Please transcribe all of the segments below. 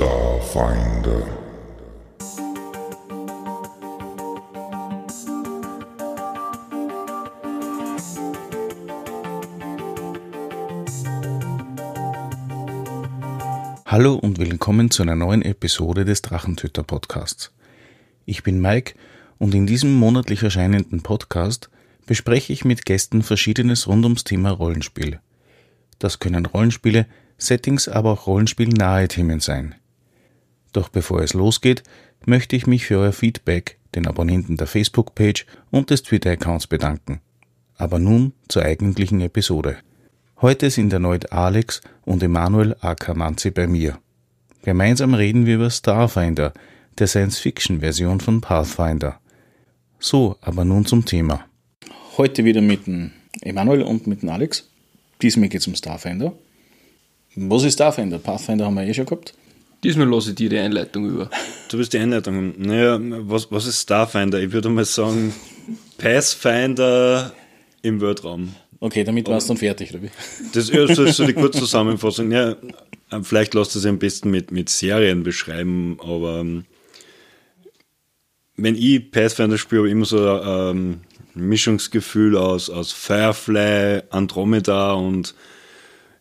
Starfinder. Hallo und willkommen zu einer neuen Episode des Drachentöter Podcasts. Ich bin Mike und in diesem monatlich erscheinenden Podcast bespreche ich mit Gästen Verschiedenes rund ums Thema Rollenspiel. Das können Rollenspiele, Settings, aber auch rollenspielnahe Themen sein. Doch bevor es losgeht, möchte ich mich für euer Feedback, den Abonnenten der Facebook-Page und des Twitter-Accounts bedanken. Aber nun zur eigentlichen Episode. Heute sind erneut Alex und Emanuel Akamanzi bei mir. Gemeinsam reden wir über Starfinder, der Science-Fiction-Version von Pathfinder. So, aber nun zum Thema. Heute wieder mit dem Emanuel und mit dem Alex. Diesmal geht es um Starfinder. Was ist Starfinder? Pathfinder haben wir eh schon gehabt. Diesmal lasse ich dir die Einleitung über. Du bist die Einleitung. Naja, was, was ist Starfinder? Ich würde mal sagen, Pathfinder im Weltraum. Okay, damit warst du dann fertig, oder wie? Das ist so die Kurzzusammenfassung. Ja, vielleicht lasst es am besten mit, mit Serien beschreiben, aber ähm, wenn ich Pathfinder spiele, habe ich immer so ähm, ein Mischungsgefühl aus, aus Firefly, Andromeda und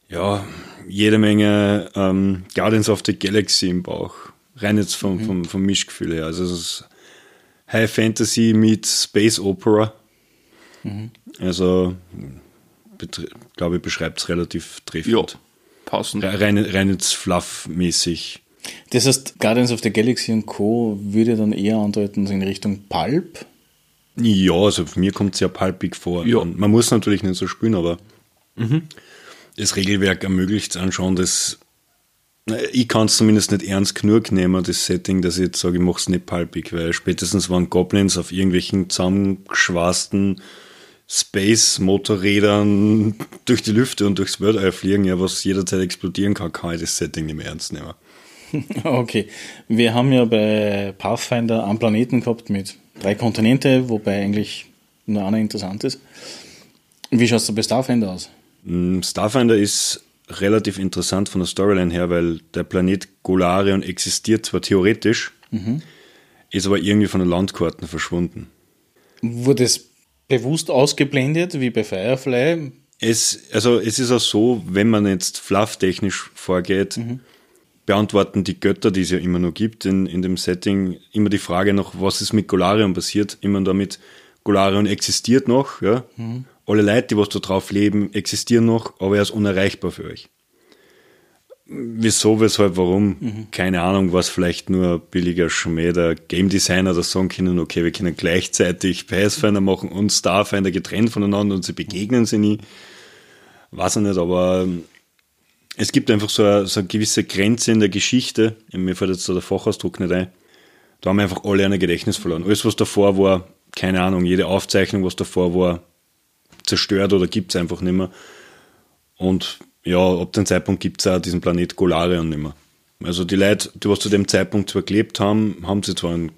ja, jede Menge ähm, Guardians of the Galaxy im Bauch. Rein jetzt vom, mhm. vom, vom Mischgefühl her. Also es ist High Fantasy mit Space Opera. Mhm. Also, glaube ich, beschreibt es relativ treffend. Ja, passend. Rein, rein jetzt Fluff-mäßig. Das heißt, Guardians of the Galaxy und Co. würde dann eher andeuten in Richtung Pulp? Ja, also für mir kommt es ja pulpig vor. Ja. man muss natürlich nicht so spielen, aber mhm das Regelwerk ermöglicht es anschauen, dass ich kann es zumindest nicht ernst genug nehmen, das Setting, dass ich jetzt sage, ich mache es nicht palpig, weil spätestens waren Goblins auf irgendwelchen zusammengeschweißten Space-Motorrädern durch die Lüfte und durchs Weltall fliegen, ja, was jederzeit explodieren kann, kann ich das Setting nicht mehr ernst nehmen. Okay, wir haben ja bei Pathfinder einen Planeten gehabt mit drei Kontinente, wobei eigentlich nur einer interessant ist. Wie schaut es bei Starfinder aus? Mm, Starfinder ist relativ interessant von der Storyline her, weil der Planet Golarion existiert zwar theoretisch, mhm. ist aber irgendwie von den Landkarten verschwunden. Wurde es bewusst ausgeblendet, wie bei Firefly? Es, also es ist auch so, wenn man jetzt flufftechnisch vorgeht, mhm. beantworten die Götter, die es ja immer noch gibt in, in dem Setting, immer die Frage noch, was ist mit Golarion passiert, immer damit Golarion existiert noch, ja, mhm alle Leute, die was da drauf leben, existieren noch, aber er ist unerreichbar für euch. Wieso, weshalb, warum? Mhm. Keine Ahnung, was vielleicht nur billiger Schmäh der Game Designer das sagen können, okay, wir können gleichzeitig Pathfinder machen und Starfinder getrennt voneinander und sie begegnen sie nie. Weiß ich nicht, aber ähm, es gibt einfach so eine, so eine gewisse Grenze in der Geschichte. Mir fällt jetzt da der Fachausdruck nicht ein. Da haben wir einfach alle ein Gedächtnis verloren. Alles, was davor war, keine Ahnung, jede Aufzeichnung, was davor war, zerstört oder gibt es einfach nicht mehr. Und ja, ab dem Zeitpunkt gibt es auch diesen Planet Golarion nicht mehr. Also die Leute, die was zu dem Zeitpunkt zwar gelebt haben, haben sie zwar in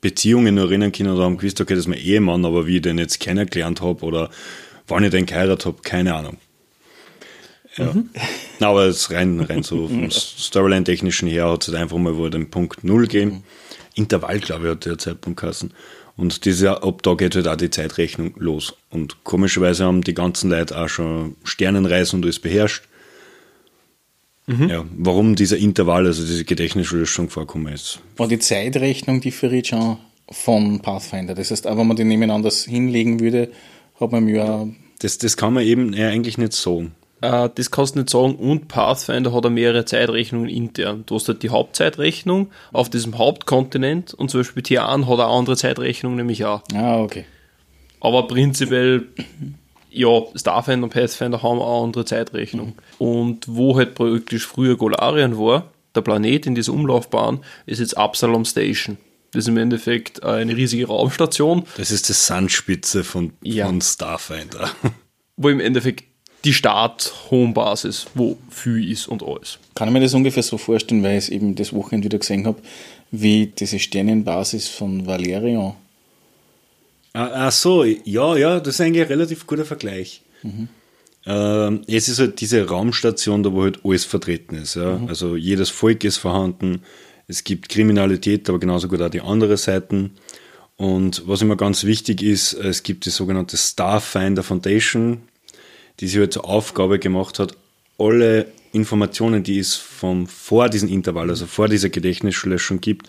Beziehungen erinnern können oder haben gewusst, okay, das ist mein Ehemann, aber wie ich den jetzt kennengelernt habe oder wann ich den geheiratet habe, keine Ahnung. Ja. Mhm. Na, aber es rein, rein so vom Storyline-technischen her hat es einfach mal wo den Punkt Null gegeben. Mhm. Intervall, glaube ich, hat der Zeitpunkt geheißen. Und dieser, ab da geht halt auch die Zeitrechnung los. Und komischerweise haben die ganzen Leute auch schon Sternenreisen und alles beherrscht. Mhm. Ja, warum dieser Intervall, also diese Gedächtnislöschung vorkommen ist. Aber die Zeitrechnung differiert schon von Pathfinder. Das heißt, auch wenn man die nebeneinander hinlegen würde, hat man ja. Das, das kann man eben eigentlich nicht sagen. Äh, das kannst du nicht sagen. Und Pathfinder hat auch mehrere Zeitrechnungen intern. Du hast halt die Hauptzeitrechnung auf diesem Hauptkontinent und zum Beispiel Tian hat eine andere Zeitrechnung nämlich auch. Ah, okay. Aber prinzipiell, ja, Starfinder und Pathfinder haben auch eine andere Zeitrechnung. Und wo halt praktisch früher Golarion war, der Planet in dieser Umlaufbahn, ist jetzt Absalom Station. Das ist im Endeffekt eine riesige Raumstation. Das ist die Sandspitze von, ja. von Starfinder. Wo im Endeffekt die Start-Homebasis, wo viel ist und alles. Kann ich mir das ungefähr so vorstellen, weil ich es eben das Wochenende wieder gesehen habe, wie diese Sternenbasis von Valerian. Ah, ach so, ja, ja, das ist eigentlich ein relativ guter Vergleich. Mhm. Ähm, es ist halt diese Raumstation, da wo halt alles vertreten ist. Ja? Mhm. Also jedes Volk ist vorhanden. Es gibt Kriminalität, aber genauso gut auch die andere Seiten. Und was immer ganz wichtig ist, es gibt die sogenannte Starfinder Foundation, die sich halt zur Aufgabe gemacht hat, alle Informationen, die es vom, vor diesem Intervall, also vor dieser Gedächtnislöschung gibt,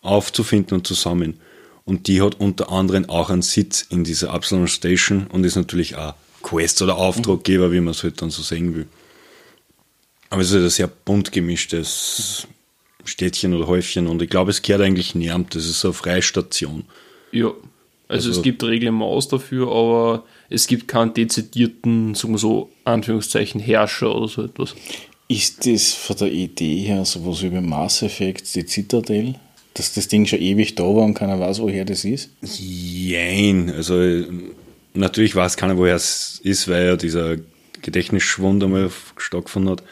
aufzufinden und zu sammeln. Und die hat unter anderem auch einen Sitz in dieser Absalon Station und ist natürlich auch Quest oder Auftraggeber, wie man es halt dann so sehen will. Aber es ist halt ein sehr bunt gemischtes Städtchen oder Häufchen und ich glaube, es kehrt eigentlich niemand. Das ist so eine Freistation. Ja, also, also es gibt Maus dafür, aber es gibt keinen dezidierten, sagen wir so, Anführungszeichen, Herrscher oder so etwas. Ist das von der Idee her sowas wie beim Mass Effect, die Citadel? Dass das Ding schon ewig da war und keiner weiß, woher das ist? Jein, also natürlich weiß keiner, woher es ist, weil ja dieser Gedächtnisschwund einmal stattgefunden hat.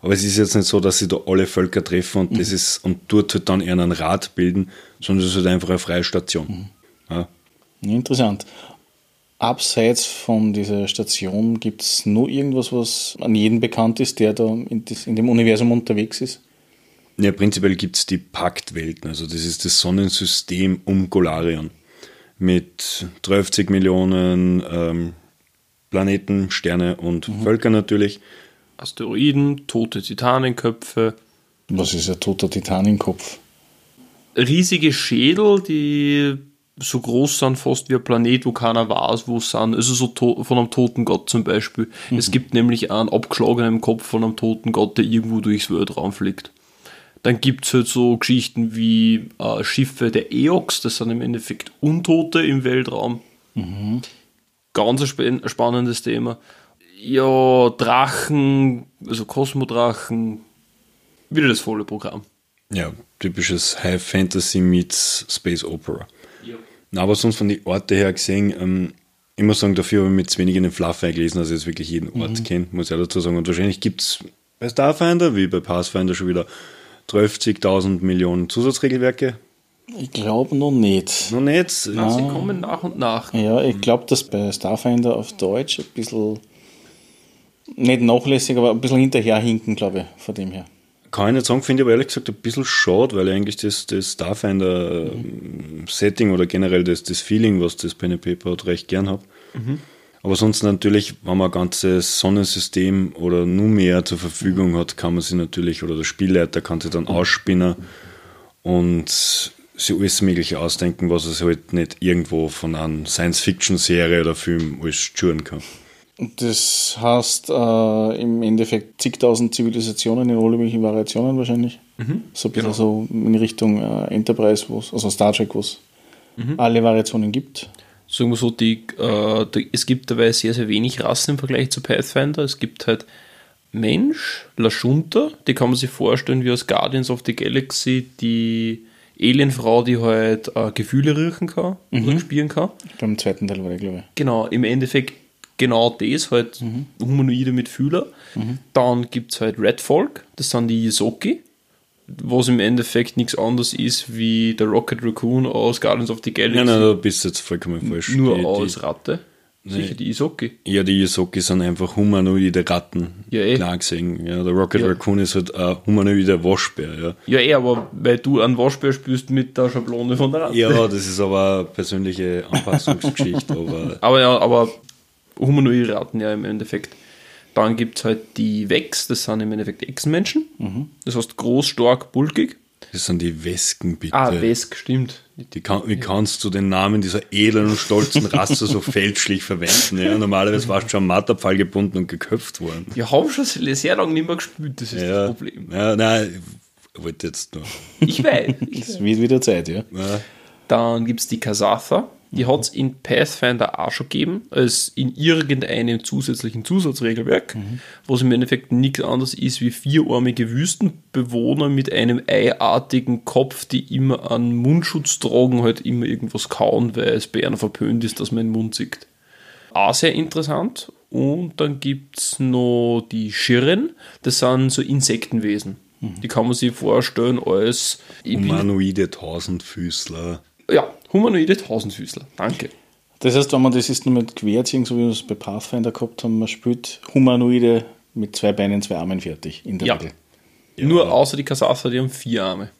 Aber es ist jetzt nicht so, dass sie da alle Völker treffen und mhm. das ist und dort halt dann eher einen Rat bilden, sondern es ist halt einfach eine freie Station. Mhm. Ja. Interessant. Abseits von dieser Station gibt es nur irgendwas, was an jedem bekannt ist, der da in, das, in dem Universum unterwegs ist? Ja, prinzipiell gibt es die Paktwelten, also das ist das Sonnensystem um Golarion mit 30 Millionen ähm, Planeten, Sterne und mhm. Völker natürlich. Asteroiden, tote Titanenköpfe. Was ist ein toter Titanenkopf? Riesige Schädel, die so groß sind fast wie ein Planet, wo keiner weiß, wo es sind. Also so von einem toten Gott zum Beispiel. Mhm. Es gibt nämlich einen abgeschlagenen Kopf von einem toten Gott, der irgendwo durchs Weltraum fliegt. Dann gibt es halt so Geschichten wie äh, Schiffe der Eox, das sind im Endeffekt Untote im Weltraum. Mhm. Ganz ein spannendes Thema. Ja, Drachen, also Kosmodrachen, wieder das volle Programm. Ja, typisches High Fantasy meets Space Opera. Ja. Aber sonst von den Orten her gesehen, ähm, ich muss sagen, dafür habe ich mit zu wenig in den Fluff eingelesen, dass ich jetzt wirklich jeden Ort mhm. kenne, muss ich auch dazu sagen. Und wahrscheinlich gibt es bei Starfinder, wie bei Pathfinder schon wieder 12.000 Millionen Zusatzregelwerke? Ich glaube noch nicht. Noch nicht? Ja, sie kommen nach und nach. Ja, ich glaube, dass bei Starfinder auf Deutsch ein bisschen, nicht nachlässig, aber ein bisschen hinterherhinken, glaube ich, von dem her. Kann ich nicht sagen, finde ich aber ehrlich gesagt ein bisschen schade, weil eigentlich das, das Starfinder-Setting mhm. oder generell das, das Feeling, was das Pen Paper hat, recht gern habe. Mhm. Aber sonst natürlich, wenn man ein ganzes Sonnensystem oder nur mehr zur Verfügung hat, kann man sich natürlich, oder der Spielleiter kann sich dann ausspinnen und sich alles Mögliche ausdenken, was es halt nicht irgendwo von einer Science-Fiction-Serie oder Film alles schuren kann. Das heißt äh, im Endeffekt zigtausend Zivilisationen in alle möglichen Variationen wahrscheinlich. Mhm, so ein bisschen genau. so in Richtung äh, Enterprise, also Star Trek, wo es mhm. alle Variationen gibt sagen wir so, die, äh, die, es gibt dabei sehr, sehr wenig Rassen im Vergleich zu Pathfinder. Es gibt halt Mensch, Lashunta, die kann man sich vorstellen wie aus Guardians of the Galaxy, die Alienfrau, die halt äh, Gefühle riechen kann mhm. oder spüren kann. Beim zweiten Teil war ich, glaube ich. Genau, im Endeffekt genau das, halt mhm. Humanoide mit Fühler. Mhm. Dann gibt es halt Red Folk, das sind die Yisoki was im Endeffekt nichts anderes ist wie der Rocket Raccoon aus Guardians of the Galaxy. Nein, nein, da bist du jetzt vollkommen falsch. Nur die, als Ratte. Sicher die Isoki. Ja, die Isoki sind einfach humanoide Ratten. Ja, eh. Klar gesehen. Ja, der Rocket ja. Raccoon ist halt ein humanoider Waschbär. Ja. ja, eh, aber weil du einen Waschbär spürst mit der Schablone von der Ratte. Ja, das ist aber eine persönliche Anpassungsgeschichte. aber, aber ja, aber humanoide Ratten ja im Endeffekt. Dann gibt es halt die Wex, das sind im Endeffekt Echsenmenschen. Mhm. Das heißt groß, stark, bulkig. Das sind die Wesken, bitte. Ah, Wesk, stimmt. Die kann, wie kannst du den Namen dieser edlen und stolzen Rasse so fälschlich verwenden? Ja, normalerweise warst du schon am Matterpfahl gebunden und geköpft worden. Ja, haben schon sehr lange nicht mehr gespielt, das ist ja, das Problem. Ja, nein, ich wollte jetzt nur. Ich weiß. Es wird wieder Zeit, ja. ja. Dann gibt es die Kasatha. Die hat es in Pathfinder auch schon gegeben, als in irgendeinem zusätzlichen Zusatzregelwerk, mhm. was im Endeffekt nichts anderes ist wie vierarmige Wüstenbewohner mit einem eiartigen Kopf, die immer einen Mundschutz tragen, halt immer irgendwas kauen, weil es bei einer verpönt ist, dass man den Mund sieht. Auch sehr interessant. Und dann gibt es noch die Schirren, das sind so Insektenwesen. Mhm. Die kann man sich vorstellen als Humanoide Tausendfüßler. Ja, humanoide Tausendfüßler. Danke. Das heißt, wenn man das ist nur mit Querziehen, so wie wir es bei Pathfinder gehabt haben, man spielt Humanoide mit zwei Beinen, zwei Armen fertig in der Ja. Regel. Nur außer die Kasasa, die haben vier Arme.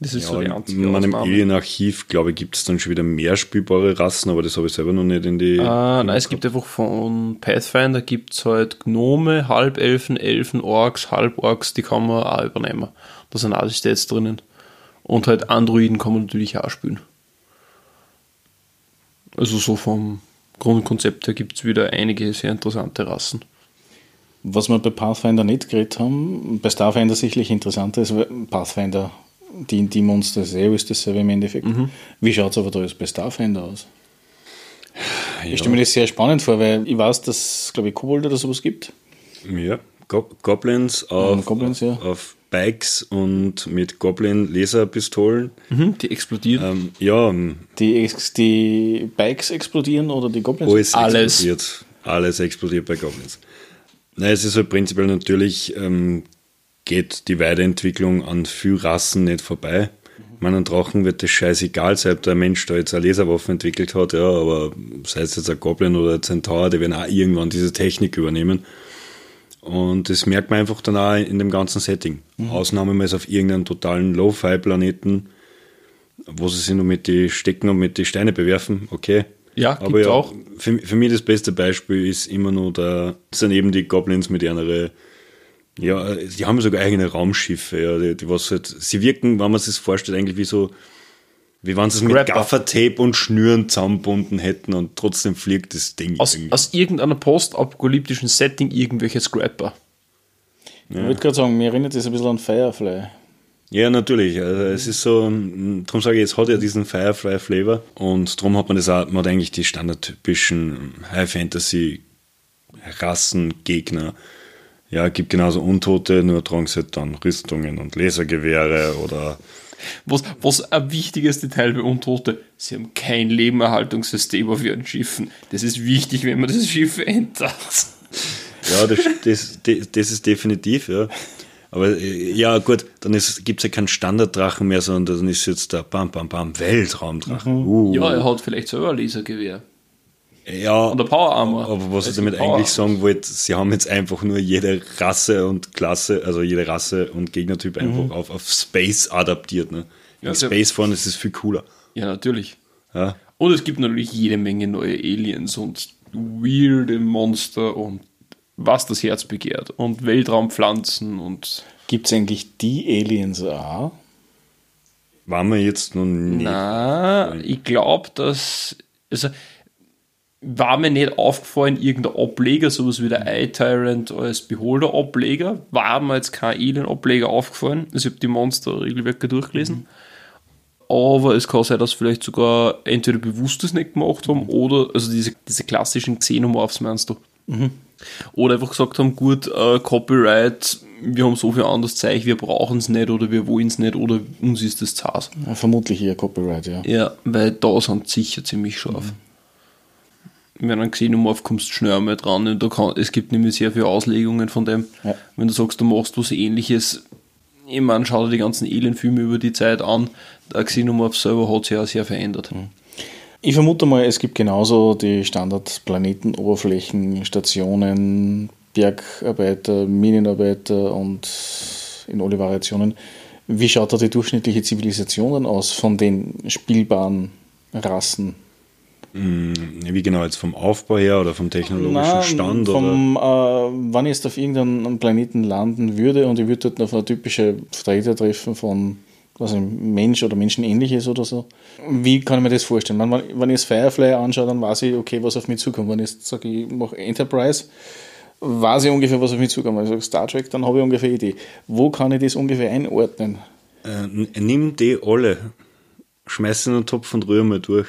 Das ist so die Ja, einzige in meinem. Alien-Archiv, glaube ich, gibt es dann schon wieder mehr spielbare Rassen, aber das habe ich selber noch nicht in die. Ah, nein, es gibt einfach von Pathfinder gibt es halt Gnome, Halbelfen, Elfen, Orks, Halborks, die kann man auch übernehmen. Da sind die Stats drinnen. Und halt Androiden kann man natürlich auch spielen. Also so vom Grundkonzept her gibt es wieder einige sehr interessante Rassen. Was wir bei Pathfinder nicht geredet haben, bei Starfinder sicherlich interessanter ist, weil Pathfinder, die, die Monster ist dasselbe im Endeffekt. Wie schaut es aber da jetzt bei Starfinder aus? Ich stelle mir das sehr spannend vor, weil ich weiß, dass es, glaube ich, Kobold oder sowas gibt. Ja, Go Goblins auf, Goblins, ja. auf Bikes und mit Goblin-Laserpistolen. Mhm, die explodieren. Ähm, ja, Die, die Bikes explodieren oder die Goblins? alles, Alles. explodiert. Alles explodiert bei Goblins. Nein, es ist halt prinzipiell natürlich, ähm, geht die Weiterentwicklung an viel Rassen nicht vorbei. Ich meine, an Drachen wird das scheißegal sein, ob der Mensch da jetzt eine Laserwaffe entwickelt hat, ja, aber sei es jetzt ein Goblin oder ein Centaur, die werden auch irgendwann diese Technik übernehmen. Und das merkt man einfach dann auch in dem ganzen Setting. Ausnahme mal ist auf irgendeinem totalen Lo-Fi-Planeten, wo sie sich nur mit die Stecken und mit die Steine bewerfen, okay. Ja, aber gibt's ja, auch. Für, für mich das beste Beispiel ist immer nur der, sind eben die Goblins mit ihrer, ja, die haben sogar eigene Raumschiffe, ja, die, die was halt, sie wirken, wenn man sich das vorstellt, eigentlich wie so, wie wenn sie es mit. Gaffertape und Schnüren zusammenbunden hätten und trotzdem fliegt das Ding. Aus, irgendwie. aus irgendeiner postapokalyptischen Setting irgendwelche Scrapper. Ich würde gerade sagen, mir erinnert das ein bisschen an Firefly. Ja, natürlich. Also es ist so, darum sage ich, es hat ja diesen Firefly-Flavor und darum hat man das auch, man hat eigentlich die standardtypischen High-Fantasy-Rassen, Gegner. Ja, gibt genauso Untote, nur tragen sie halt dann Rüstungen und Lasergewehre oder Was, was ein wichtiges Detail bei Untote, sie haben kein Lebenerhaltungssystem auf ihren Schiffen. Das ist wichtig, wenn man das Schiff entert. Ja, das, das, das, ist definitiv, ja. Aber äh, ja, gut, dann gibt es ja keinen Standarddrachen mehr, sondern dann ist jetzt der Bam Bam Bam Weltraumdrachen. Uh, Ja, er hat vielleicht selber ein Lasergewehr. Ja Und der Power Armor. aber was ich damit eigentlich sagen wollte, sie haben jetzt einfach nur jede Rasse und Klasse, also jede Rasse und Gegnertyp einfach auf, auf Space adaptiert. Ne? In Ja, Space fahren ist es viel cooler. Ja, natürlich. Ja. Und es gibt natürlich jede Menge neue Aliens und weirde Monster und was das Herz begehrt. Und Weltraumpflanzen und. Gibt es eigentlich die Aliens auch? Waren wir jetzt nun nicht. Na, ich glaube, dass. Also, war mir nicht aufgefallen, irgendein Ableger, sowas wie der iTyrant als Beholder-Ableger, war mir jetzt kein Alien-Ableger aufgefallen. Also, ich habe die Monster-Regelwerke durchgelesen. Aber es kann sein, dass vielleicht sogar entweder bewusst das nicht gemacht haben oder, also diese, diese klassischen Xenomorphs meinst du? Oder einfach gesagt haben, gut, äh, Copyright, wir haben so viel anderes Zeug, wir brauchen es nicht oder wir wollen es nicht oder uns ist das zart. Ja, vermutlich eher Copyright, ja. Ja, weil da sind sicher ziemlich scharf. Wenn ein Xenomorph kommst, schnell einmal dran. Und da kann, es gibt nämlich sehr viele Auslegungen von dem. Ja. Wenn du sagst, du machst was ähnliches, ich meine, schau dir die ganzen Alien-Filme über die Zeit an. Der Xenomorph selber hat sich ja sehr verändert. Ich vermute mal, es gibt genauso die Standardplaneten, Oberflächen, Stationen, Bergarbeiter, Minenarbeiter und in alle Variationen. Wie schaut da die durchschnittliche Zivilisation dann aus von den spielbaren Rassen? Wie genau, jetzt vom Aufbau her oder vom technologischen Na, Stand? oder? vom, äh, wenn ich jetzt auf irgendeinem Planeten landen würde und ich würde dort auf eine typische Vertreter treffen von was ein Mensch oder Menschenähnliches oder so. Wie kann ich mir das vorstellen? Wenn, wenn ich das Firefly anschaue, dann weiß ich, okay, was auf mich zukommt. Wenn ich jetzt sage, ich mache Enterprise, weiß ich ungefähr, was auf mich zukommt. Wenn ich sage Star Trek, dann habe ich ungefähr eine Idee. Wo kann ich das ungefähr einordnen? Äh, nimm die alle, schmeiß in einen Topf und rühr mal durch.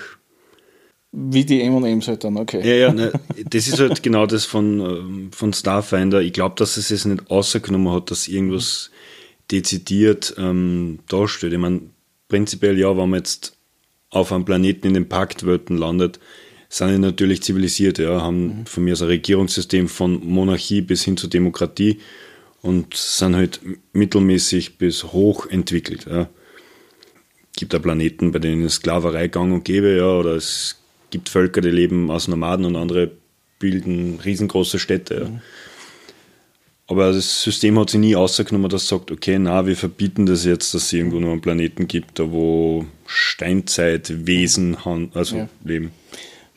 Wie die M&M's halt dann, okay. Ja, ja, ne, das ist halt genau das von, ähm, von Starfinder. Ich glaube, dass es es nicht außergenommen hat, dass irgendwas dezidiert ähm, darstellt. Ich meine, prinzipiell ja, wenn man jetzt auf einem Planeten in den Paktwelten landet, sind die natürlich zivilisiert, ja, haben von mir aus ein Regierungssystem von Monarchie bis hin zur Demokratie und sind halt mittelmäßig bis hoch entwickelt. Ja. Gibt da Planeten, bei denen es Sklaverei gang und gäbe, ja, oder es gibt Völker, die leben aus Nomaden und andere bilden riesengroße Städte. Ja. Aber das System hat sich nie ausgenommen, dass sagt, okay, na, wir verbieten das jetzt, dass es irgendwo nur einen Planeten gibt, da wo Steinzeitwesen also ja. leben.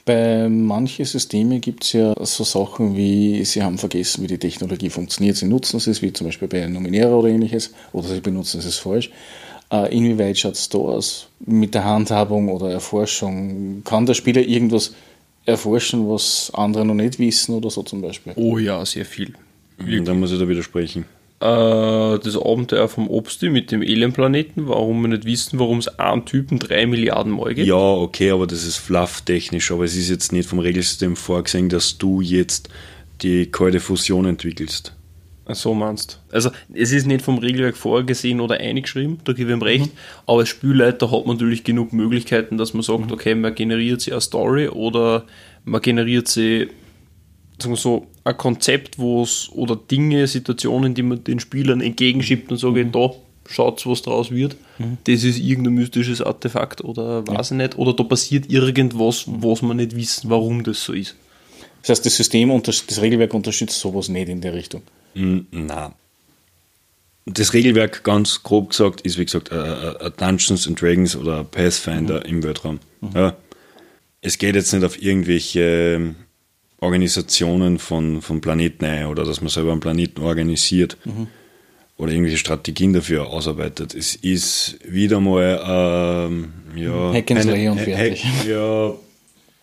Bei manchen Systemen gibt es ja so Sachen wie, sie haben vergessen, wie die Technologie funktioniert, sie nutzen es, wie zum Beispiel bei Nominera oder ähnliches, oder sie benutzen es falsch. Äh, inwieweit schaut es da aus mit der Handhabung oder Erforschung? Kann der Spieler irgendwas erforschen, was andere noch nicht wissen oder so zum Beispiel? Oh ja, sehr viel. Wirklich. Da muss ich da widersprechen. Äh, das Abenteuer vom Obsti mit dem Alienplaneten, warum wir nicht wissen, warum es einen Typen drei Milliarden Mal gibt. Ja, okay, aber das ist flufftechnisch, aber es ist jetzt nicht vom Regelsystem vorgesehen, dass du jetzt die kalte Fusion entwickelst. So meinst Also es ist nicht vom Regelwerk vorgesehen oder eingeschrieben, da gebe ich ihm recht, mhm. aber als Spielleiter hat man natürlich genug Möglichkeiten, dass man sagt, mhm. okay, man generiert sie eine Story oder man generiert sie sagen wir so, ein Konzept, wo es oder Dinge, Situationen, die man den Spielern entgegenschiebt und sagt, mhm. da schaut was draus wird. Mhm. Das ist irgendein mystisches Artefakt oder weiß ja. ich nicht. Oder da passiert irgendwas, was man nicht wissen, warum das so ist. Das heißt, das System, das Regelwerk unterstützt sowas nicht in der Richtung? Na. Das Regelwerk, ganz grob gesagt, ist wie gesagt ein Dungeons and Dragons oder Pathfinder mhm. im Weltraum. Mhm. Ja. Es geht jetzt nicht auf irgendwelche Organisationen von, von Planeten ein oder dass man selber einen Planeten organisiert mhm. oder irgendwelche Strategien dafür ausarbeitet. Es ist wieder mal ähm, ja, Hack and Slay und fertig. Hack, ja,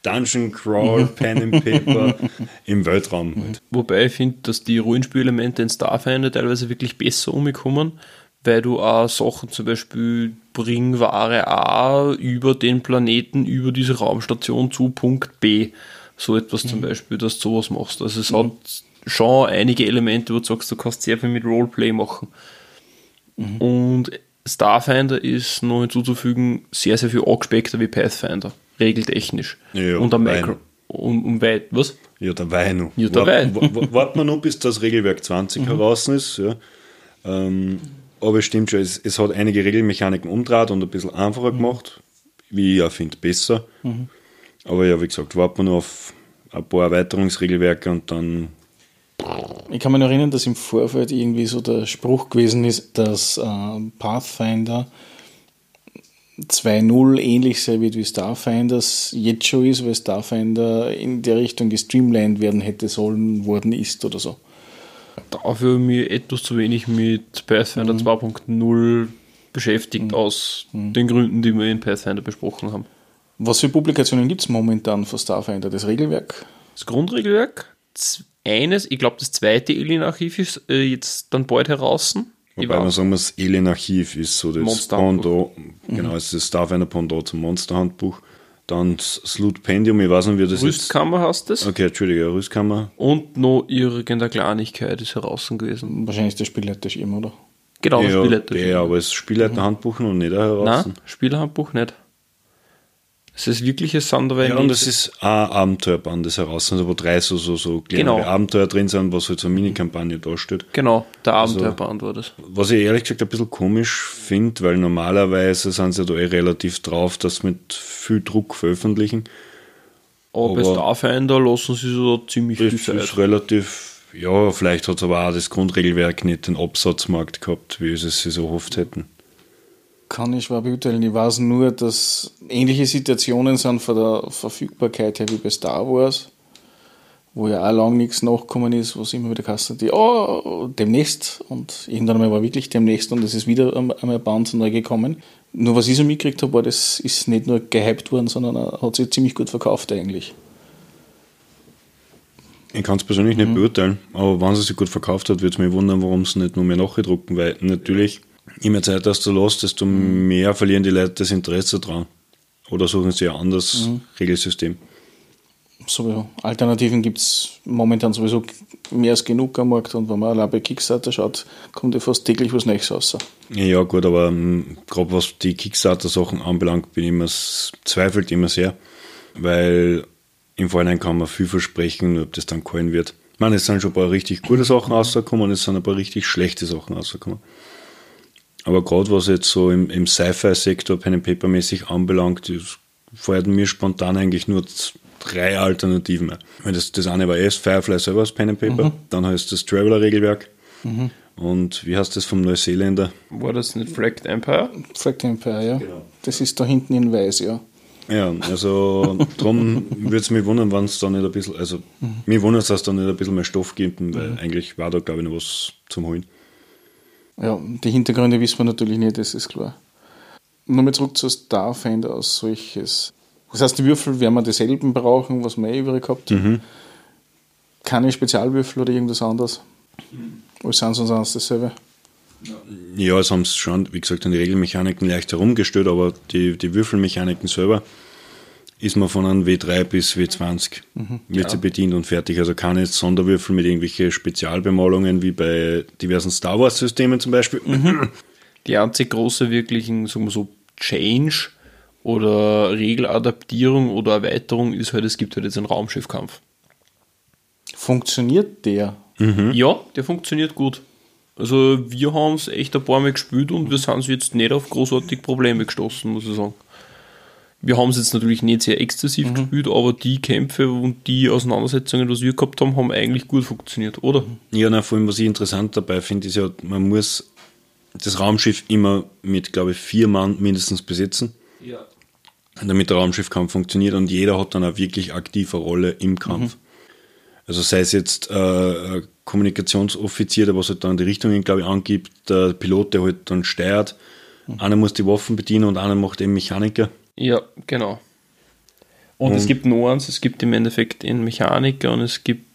Dungeon Crawl, Pen and Paper im Weltraum. Halt. Wobei ich finde, dass die Rollenspielelemente in Starfinder teilweise wirklich besser umgekommen, weil du auch Sachen zum Beispiel bring Ware A über den Planeten, über diese Raumstation zu Punkt B so etwas mhm. zum Beispiel, dass du sowas machst. Also es mhm. hat schon einige Elemente, wo du sagst, du kannst sehr viel mit Roleplay machen. Mhm. Und Starfinder ist noch hinzuzufügen sehr, sehr viel angespeckter wie Pathfinder, regeltechnisch. Ja, und am Macro. Um, um weit, was? Ja, dabei noch. Ja, dabei. Warten wir noch, bis das Regelwerk 20 mhm. heraus ist. Ja. Ähm, aber es stimmt schon, es, es, hat einige Regelmechaniken umdraht und ein bisschen einfacher mhm. gemacht, wie ich ja finde, besser. Mhm. Aber ja, wie gesagt, warten wir nur auf ein paar Erweiterungsregelwerke und dann. Ich kann mich noch erinnern, dass im Vorfeld irgendwie so der Spruch gewesen ist, dass äh, Pathfinder 2.0 ähnlich sei wird wie Starfinder jetzt schon ist, weil Starfinder in der Richtung gestreamlined werden hätte sollen, worden ist oder so. Dafür mir etwas zu wenig mit Pathfinder mhm. 2.0 beschäftigt, mhm. aus mhm. den Gründen, die wir in Pathfinder besprochen haben. Was für Publikationen gibt es momentan von Starfinder? Das Regelwerk? Das Grundregelwerk, eines, ich glaube, das zweite Alien-Archiv ist äh, jetzt dann bald heraus. Wobei man sagen muss, das Alien-Archiv ist so das Pendant, mhm. genau, es ist das Starfinder Pendant zum Monster-Handbuch. Dann das Lootpendium, ich weiß nicht, wie das Rüstkammer ist. heißt das. Okay, Entschuldige, Rüstkammer. Und noch irgendeine Kleinigkeit ist heraus gewesen. Wahrscheinlich das Spielleiterschirm, oder? Genau, das ja, Spielleiterschirm. Ja, aber das Spielleiterhandbuch noch nicht heraus. Nein, Spielhandbuch nicht. Es ist wirklich ein Sanderwein. Ja, und es ist ein Abenteuerband, das heraus sind, wo drei so, so, so kleine genau. Abenteuer drin sind, was halt so eine Mini-Kampagne darstellt. Genau, der also, Abenteuerband also, war das. Was ich ehrlich gesagt ein bisschen komisch finde, weil normalerweise sind sie da eh relativ drauf, dass sie mit viel Druck veröffentlichen. Aber, aber bei Starfinder lassen sie so ziemlich viel Zeit. ist relativ, ja, vielleicht hat es aber auch das Grundregelwerk nicht den Absatzmarkt gehabt, wie sie es sich so oft hätten kann ich schwer beurteilen. Ich weiß nur, dass ähnliche Situationen sind von der Verfügbarkeit her wie bei Star Wars, wo ja auch lange nichts nachgekommen ist, was immer wieder geheißen die, oh, demnächst. Und irgendwann einmal war wirklich demnächst und es ist wieder einmal Band neu gekommen. Nur was ich so mitgekriegt habe, war, das ist nicht nur gehypt worden, sondern hat sich ziemlich gut verkauft eigentlich. Ich kann es persönlich mhm. nicht beurteilen, aber wenn es sich gut verkauft hat, würde es mich wundern, warum es nicht nur mehr nachgedrucken, weil natürlich je mehr Zeit hast du los, desto mehr verlieren die Leute das Interesse dran. Oder suchen sie ein anderes mhm. Regelsystem. Sowieso. Alternativen gibt es momentan sowieso mehr als genug am Markt und wenn man allein bei Kickstarter schaut, kommt ja fast täglich was Neues raus. Ja, gut, aber um, ähm, gerade was die Kickstarter-Sachen anbelangt, bin ich immer, zweifelt immer sehr, weil im Vorhinein kann man viel versprechen, ob das dann gehalten wird. Ich meine, es sind schon ein paar richtig gute Sachen rausgekommen und es sind ein paar richtig schlechte Sachen rausgekommen. Aber gerade was jetzt so im, im Sci-Fi-Sektor Pen and Paper-mäßig anbelangt, fallen mir spontan eigentlich nur drei Alternativen. Das, das eine war erst Firefly selber als Pen and Paper, dann heißt das Traveler-Regelwerk. Und wie heißt das vom Neuseeländer? War das nicht Fragged Empire? Flag Empire, ja. Das ist da hinten in weiß, ja. Ja, also darum würde es mich wundern, wenn es da nicht ein bisschen, also mich wundert es, dass es da nicht ein bisschen mehr Stoff gibt, weil eigentlich war da, glaube ich, noch was zum Holen. Ja, die Hintergründe wissen wir natürlich nicht, das ist klar. Nochmal zurück zu Starfinder als solches. Das heißt, die Würfel werden wir dieselben brauchen, was wir eh übrig gehabt. Keine Spezialwürfel oder irgendwas anderes. Oder sind es uns alles dasselbe? Ja, es haben sie schon, wie gesagt, an die Regelmechaniken leicht herumgestellt, aber die, die Würfelmechaniken selber ist man von einem W3 bis W20 wird sie bedient und fertig. Also keine Sonderwürfel mit irgendwelchen Spezialbemalungen wie bei diversen Star Wars Systemen zum Beispiel. Die einzig große wirklichen, sagen wir so, Change oder Regeladaptierung oder Erweiterung ist halt, es gibt halt jetzt einen Raumschiffkampf. Funktioniert der? Ja, der funktioniert gut. Also wir haben es echt ein paar Mal gespielt und wir sind jetzt nicht auf großartig Probleme gestoßen, muss ich sagen. Wir haben es jetzt natürlich nicht sehr exzessiv gespielt, aber die Kämpfe und die Auseinandersetzungen, was wir gehabt haben, haben eigentlich gut funktioniert, oder? Ja, na, vor allem, was ich interessant dabei finde, ist ja, man muss das Raumschiff immer mit, glaube ich, vier Mann mindestens besetzen, Ja. damit der Raumschiffkampf funktioniert und jeder hat dann eine wirklich aktive Rolle im Kampf. Also sei es jetzt äh, Kommunikationsoffizier, der was halt dann die Richtungen, glaube ich, angibt, der Pilot, der halt dann steuert, einer muss die Waffen bedienen und einer macht eben Mechaniker. Ja, genau. Und es gibt noch eins, es gibt im Endeffekt einen Mechaniker und es gibt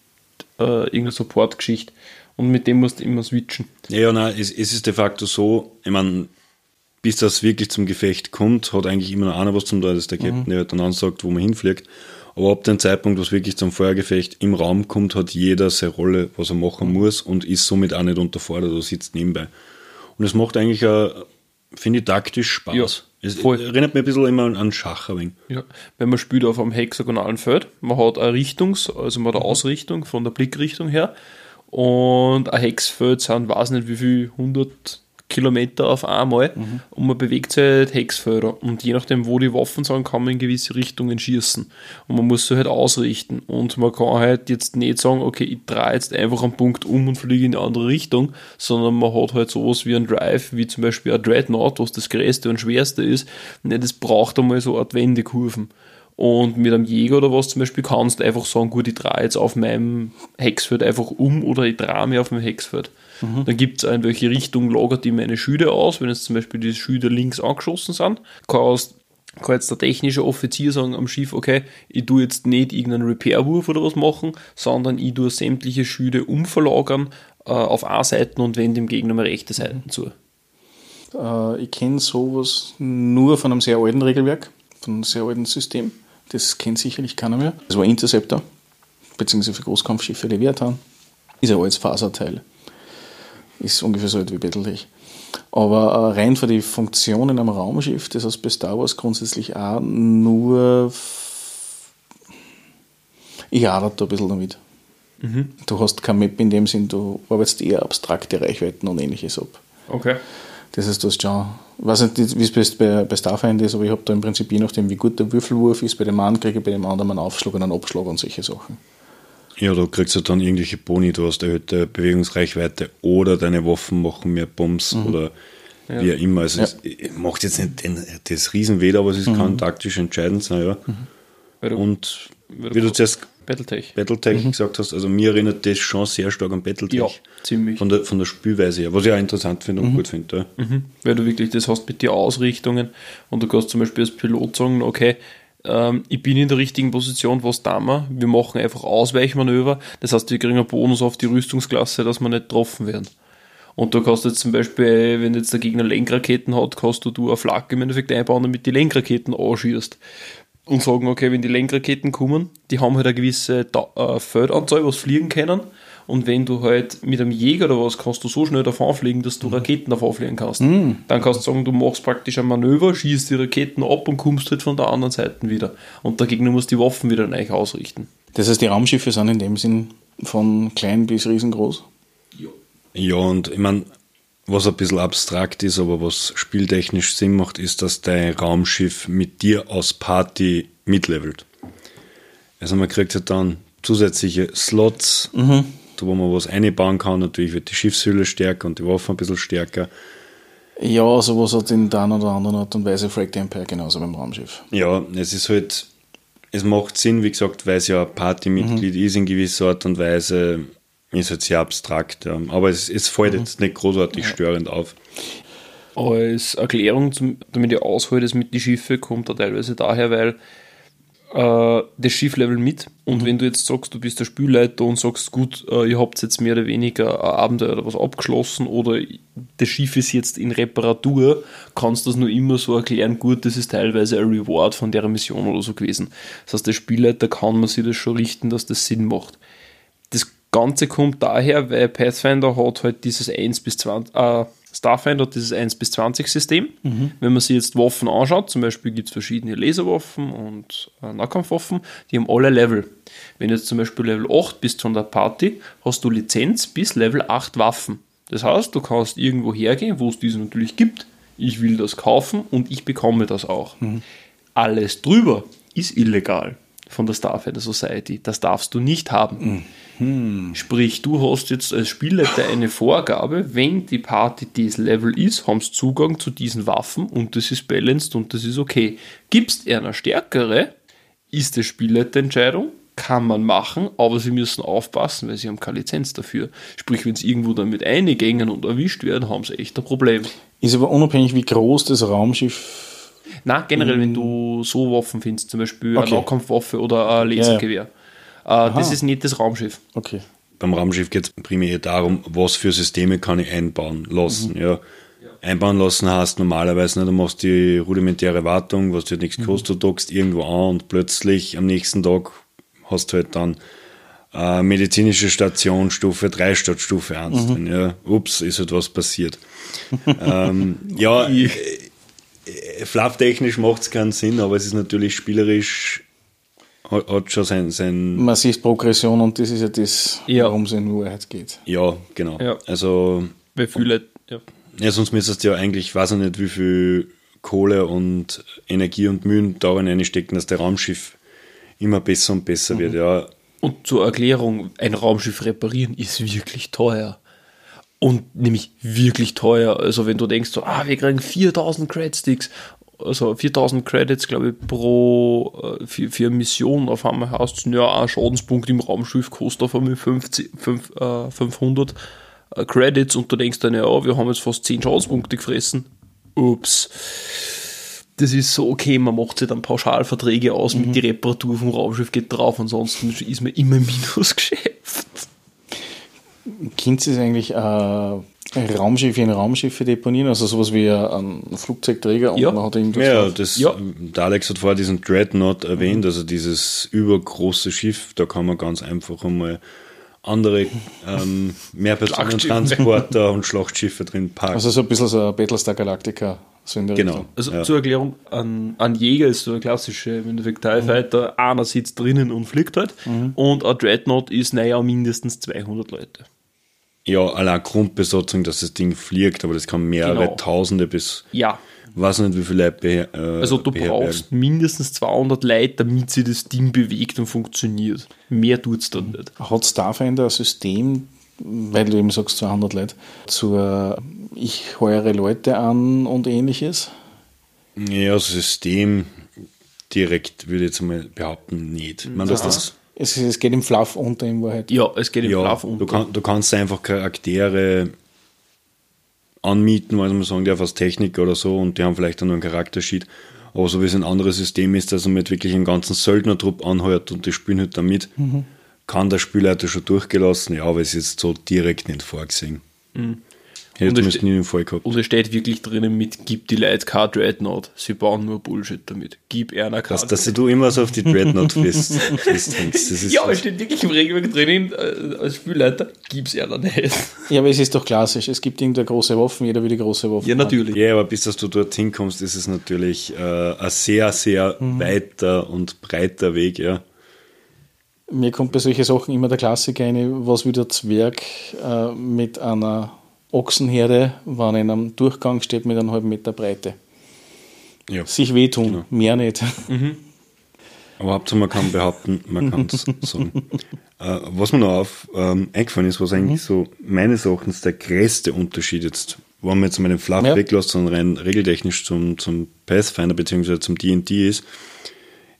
äh, irgendeine Supportgeschichte. Und mit dem musst du immer switchen. Ja, ja, nein, es, es ist de facto so, ich meine, bis das wirklich zum Gefecht kommt, hat eigentlich immer noch einer was zum tun, das ist der Captain, der halt dann ansagt, wo man hinfliegt. Aber ab dem Zeitpunkt, wo es wirklich zum Feuergefecht im Raum kommt, hat jeder seine Rolle, was er machen muss und ist somit auch nicht unterfordert oder sitzt nebenbei. Und es macht eigentlich, äh, finde ich, taktisch Spaß. Ja, es voll. erinnert mich ein bisschen immer an- Schach ein wenig. Ja. Wenn man spielt auf einem hexagonalen Feld, man hat eine Richtungs-, also man hat eine Ausrichtung von der Blickrichtung her und ein Hexfeld sind, weiß nicht wie viel, 100 Kilometer auf einmal und man bewegt sich halt Hexfelder und je nachdem, wo die Waffen sind, kann man in gewisse Richtungen schießen und man muss sich halt ausrichten und man kann halt jetzt nicht sagen, okay, ich drehe jetzt einfach einen Punkt um und fliege in die andere Richtung, sondern man hat halt sowas wie ein Drive, wie zum Beispiel ein Dreadnought, was das größte und schwerste ist, ne, das braucht einmal so Art Wendekurven. Und mit einem Jäger oder was zum Beispiel kannst du einfach sagen, gut, ich drehe jetzt auf meinem Hexfeld einfach um oder ich drehe mich auf meinem Hexfeld. Dann gibt es in welche Richtung lagert die meine Schüde aus, wenn jetzt zum Beispiel die Schüde links angeschossen sind, kannst kann jetzt der technische Offizier sagen am Schiff, okay, ich tue jetzt nicht irgendeinen Repair-Wurf oder was machen, sondern ich tue sämtliche Schüde umverlagern äh, auf Seite und wende dem Gegner mal rechte Seiten zu. Äh, ich kenne sowas nur von einem sehr alten Regelwerk, von einem sehr alten System. Das kennt sicherlich keiner mehr. Das war Interceptor, beziehungsweise für Großkampfschiffe Leviathan. Ist ein altes Faserteil. Ist ungefähr so alt wie Battletech. Aber äh, rein für die Funktionen am Raumschiff, das heißt bei Star Wars grundsätzlich auch nur. Ich arbeite da ein bisschen damit. Du hast kein Map in dem Sinn, du arbeitest eher abstrakte Reichweiten und ähnliches ab. Okay. Das heißt, du hast schon, ich weiß nicht, wie es bei, bei Starfinder ist, aber ich habe da im Prinzip, je nachdem, wie gut der Würfelwurf ist, bei dem einen kriege ich bei dem anderen einen Aufschlag und einen Abschlag und solche Sachen. Ja, du kriegst ja dann irgendwelche Boni, du hast erhöhte Bewegungsreichweite oder deine Waffen machen mehr Bums oder wie auch immer. Also es macht jetzt nicht den, das Riesenweh, aber es ist kann taktisch entscheidend sein, ja. Weil du, Und weil wie du zuerst Battletech. Battletech gesagt hast, also mir erinnert das schon sehr stark an Battletech. Ja, ziemlich. Von der, von der Spielweise her, was ich auch interessant finde und gut finde. Ja. Mhm. Weil du wirklich das hast mit den Ausrichtungen und du kannst zum Beispiel als Pilot sagen, okay, ähm, ich bin in der richtigen Position, was da wir? Wir machen einfach Ausweichmanöver. Das heißt, wir kriegen einen Bonus auf die Rüstungsklasse, dass wir nicht getroffen werden. Und kannst jetzt zum Beispiel, wenn jetzt der Gegner Lenkraketen hat, kannst du, du eine Flagge im Endeffekt einbauen, damit die Lenkraketen anschießt. Und sagen, okay, wenn die Lenkraketen kommen, die haben halt eine gewisse da äh, Feldanzahl, was fliegen können. Und wenn du halt mit einem Jäger oder was, kannst du so schnell davon fliegen, dass du Raketen davon fliegen kannst. Dann kannst du sagen, du machst praktisch ein Manöver, schießt die Raketen ab und kommst halt von der anderen Seite wieder. Und der Gegner muss die Waffen wieder neu ausrichten. Das heißt, die Raumschiffe sind in dem Sinn von klein bis riesengroß. Ja, und ich meine, was ein bisschen abstrakt ist, aber was spieltechnisch Sinn macht, ist, dass dein Raumschiff mit dir aus Party mitlevelt. Also man kriegt ja dann zusätzliche Slots, Mhm. Wo man was einbauen kann. Natürlich wird die Schiffshülle stärker und die Waffen ein bisschen stärker. Ja, sowas hat in der einen oder anderen Art und Weise Frag the Empire genauso beim Raumschiff. Ja, es ist halt, es macht Sinn, wie gesagt, weil es ja ein Partymitglied ist in gewisser Art und Weise, ist halt sehr abstrakt. Ja. Aber es, es fällt jetzt nicht großartig störend auf. Als Erklärung, zum, damit ich aushole, das mit die Schiffe, kommt da teilweise daher, weil äh, das Schiff level mit und wenn du jetzt sagst, du bist der Spielleiter und sagst, gut, äh, ihr habt jetzt mehr oder weniger ein Abenteuer oder was abgeschlossen oder das Schiff ist jetzt in Reparatur, kannst du das nur immer so erklären, gut, das ist teilweise ein Reward von der Mission oder so gewesen. Das heißt, der Spielleiter kann man sich das schon richten, dass das Sinn macht. Das Ganze kommt daher, weil Pathfinder hat halt dieses 1 bis 20, äh, Starfinder hat dieses 1 bis 20 System. Wenn man sich jetzt Waffen anschaut, zum Beispiel gibt es verschiedene Laserwaffen und äh, Nahkampfwaffen, die haben alle Level. Wenn du jetzt zum Beispiel Level 8 bist von der Party, hast du Lizenz bis Level 8 Waffen. Das heißt, du kannst irgendwo hergehen, wo es diese natürlich gibt. Ich will das kaufen und ich bekomme das auch. Alles drüber ist illegal von der Starfighter Society. Das darfst du nicht haben. Sprich, du hast jetzt als Spielleiter eine Vorgabe, wenn die Party dieses Level ist, haben sie Zugang zu diesen Waffen und das ist balanced und das ist okay. Gibst er eine stärkere, ist das Spielleiterentscheidung, kann man machen, aber sie müssen aufpassen, weil sie haben keine Lizenz dafür. Sprich, wenn sie irgendwo damit eingängen und erwischt werden, haben sie echt ein Problem. Ist aber unabhängig, wie groß das Raumschiff Na, generell, wenn du so Waffen findest, zum Beispiel Okay. eine Nahkampfwaffe oder ein Lasergewehr, Äh, das ist nicht das Raumschiff. Okay. Beim Raumschiff geht es primär darum, was für Systeme kann ich einbauen lassen. Ja. Einbauen lassen heißt normalerweise, ne, du machst die rudimentäre Wartung, was dir nichts kostet, du dockst irgendwo an und plötzlich am nächsten Tag hast du halt dann äh, medizinische Station Stufe 3 statt Stufe 1 drin. Ja. Ups, ist halt was passiert. ähm, ja, äh, flufftechnisch macht es keinen Sinn, aber es ist natürlich spielerisch, hat, schon sein, sein Man sieht Progression und das ist ja das, Ja. worum es in Wahrheit geht. ja, genau. Ja. Also Weil viele, ja. Ja, sonst müsstest du ja eigentlich, weiß ich nicht, wie viel Kohle und Energie und Mühen darin einstecken, dass der Raumschiff immer besser und besser wird. Ja, Und zur Erklärung, ein Raumschiff reparieren ist wirklich teuer. Und nämlich wirklich teuer. Also wenn du denkst, so, ah, wir kriegen 4000 Credit-Sticks, also 4000 Credits, glaube ich, pro äh, für, für eine Mission auf einmal hast du, ja, ein Schadenspunkt im Raumschiff kostet auf einmal 50, fünf, äh, 500 äh, Credits und du denkst dann, ja, wir haben jetzt fast 10 Schadenspunkte gefressen. Ups. Das ist so, okay, man macht sich dann Pauschalverträge aus mit die Reparatur vom Raumschiff geht drauf, ansonsten ist man immer im Minusgeschäft. Kind es eigentlich äh, ein Raumschiff in Raumschiffe deponieren, also sowas wie ein Flugzeugträger und Ja. man hat irgendwas ja das, Ja. der Alex hat vorher diesen Dreadnought erwähnt, also dieses übergroße Schiff, da kann man ganz einfach einmal andere ähm, Mehrpersonentransporter und Schlachtschiffe drin parken. Also so ein bisschen so ein Battlestar Galactica, so in der genau. Richtung. Also ja. zur Erklärung, ein, ein Jäger ist so ein klassischer im Endeffekt TIE Fighter, einer sitzt drinnen und fliegt halt und ein Dreadnought ist, naja, mindestens 200 Leute. Ja, allein Grundbesatzung, dass das Ding fliegt, aber das kann mehrere Genau. Tausende bis, Ja, weiß nicht wie viele Leute äh, also du brauchst mindestens 200 Leute, damit sich das Ding bewegt und funktioniert. Mehr tut es dann nicht. Hat Starfinder ein System, weil du eben sagst 200 Leute, zur ich heuere Leute an und ähnliches? Ja, das System direkt würde ich jetzt mal behaupten, nicht. Ich meine, dass das, Es, es geht im Fluff unter in Wahrheit. Ja, es geht im ja, du, unter. kann, du kannst einfach Charaktere anmieten, weil man sagen, die haben was Techniker oder so und die haben vielleicht dann nur einen Charaktersheet. Aber so wie es ein anderes System ist, dass man mit wirklich einen ganzen Söldnertrupp anheuert und die spielen halt damit, Mhm. kann der Spielleiter schon durchgelassen, ja, aber es ist jetzt so direkt nicht vorgesehen. Hätte Ste- nie im Fall gehabt. Und es steht wirklich drinnen mit, gib die Leute kein Dreadnought. Sie bauen nur Bullshit damit. Gib einer kein Dass, dass du immer so auf die Dreadnought fest, festhängst. Das ist Ja, es steht wirklich im Regelwerk drinnen, äh, als Spielleiter, gib's einer nicht. Ja, aber es ist doch klassisch. Es gibt irgendeine große Waffen, jeder will die große Waffe. Ja, haben. natürlich. Ja, aber bis dass du dorthin kommst, ist es natürlich äh, ein sehr, sehr weiter und breiter Weg, ja. Mir kommt bei solchen Sachen immer der Klassiker rein, was will der Zwerg äh, mit einer Ochsenherde, wenn in einem Durchgang steht mit einem halben Meter Breite. Ja. Sich wehtun, genau. mehr nicht. Mhm. Aber Hauptsache man kann behaupten, man kann es sagen. Äh, was mir noch auf, ähm, eingefallen ist, was eigentlich mhm. so meines Erachtens der größte Unterschied jetzt, wenn man jetzt mal den Fluff ja. weglässt, sondern rein regeltechnisch zum, zum Pathfinder bzw. zum D&D ist,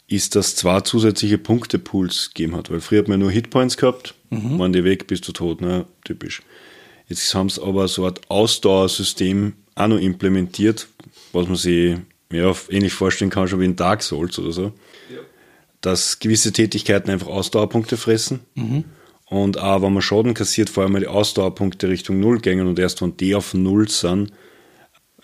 ist, dass zwei zusätzliche Punktepools gegeben hat. Weil früher hat man nur Hitpoints gehabt, mhm. waren die weg, bist du tot, ne? typisch. Jetzt haben sie aber so ein Ausdauersystem auch noch implementiert, was man sich ja, ähnlich vorstellen kann, schon wie in Dark Souls oder so. Ja. Dass gewisse Tätigkeiten einfach Ausdauerpunkte fressen. Mhm. Und auch wenn man Schaden kassiert, vor allem die Ausdauerpunkte Richtung Null gängen und erst wenn die auf Null sind,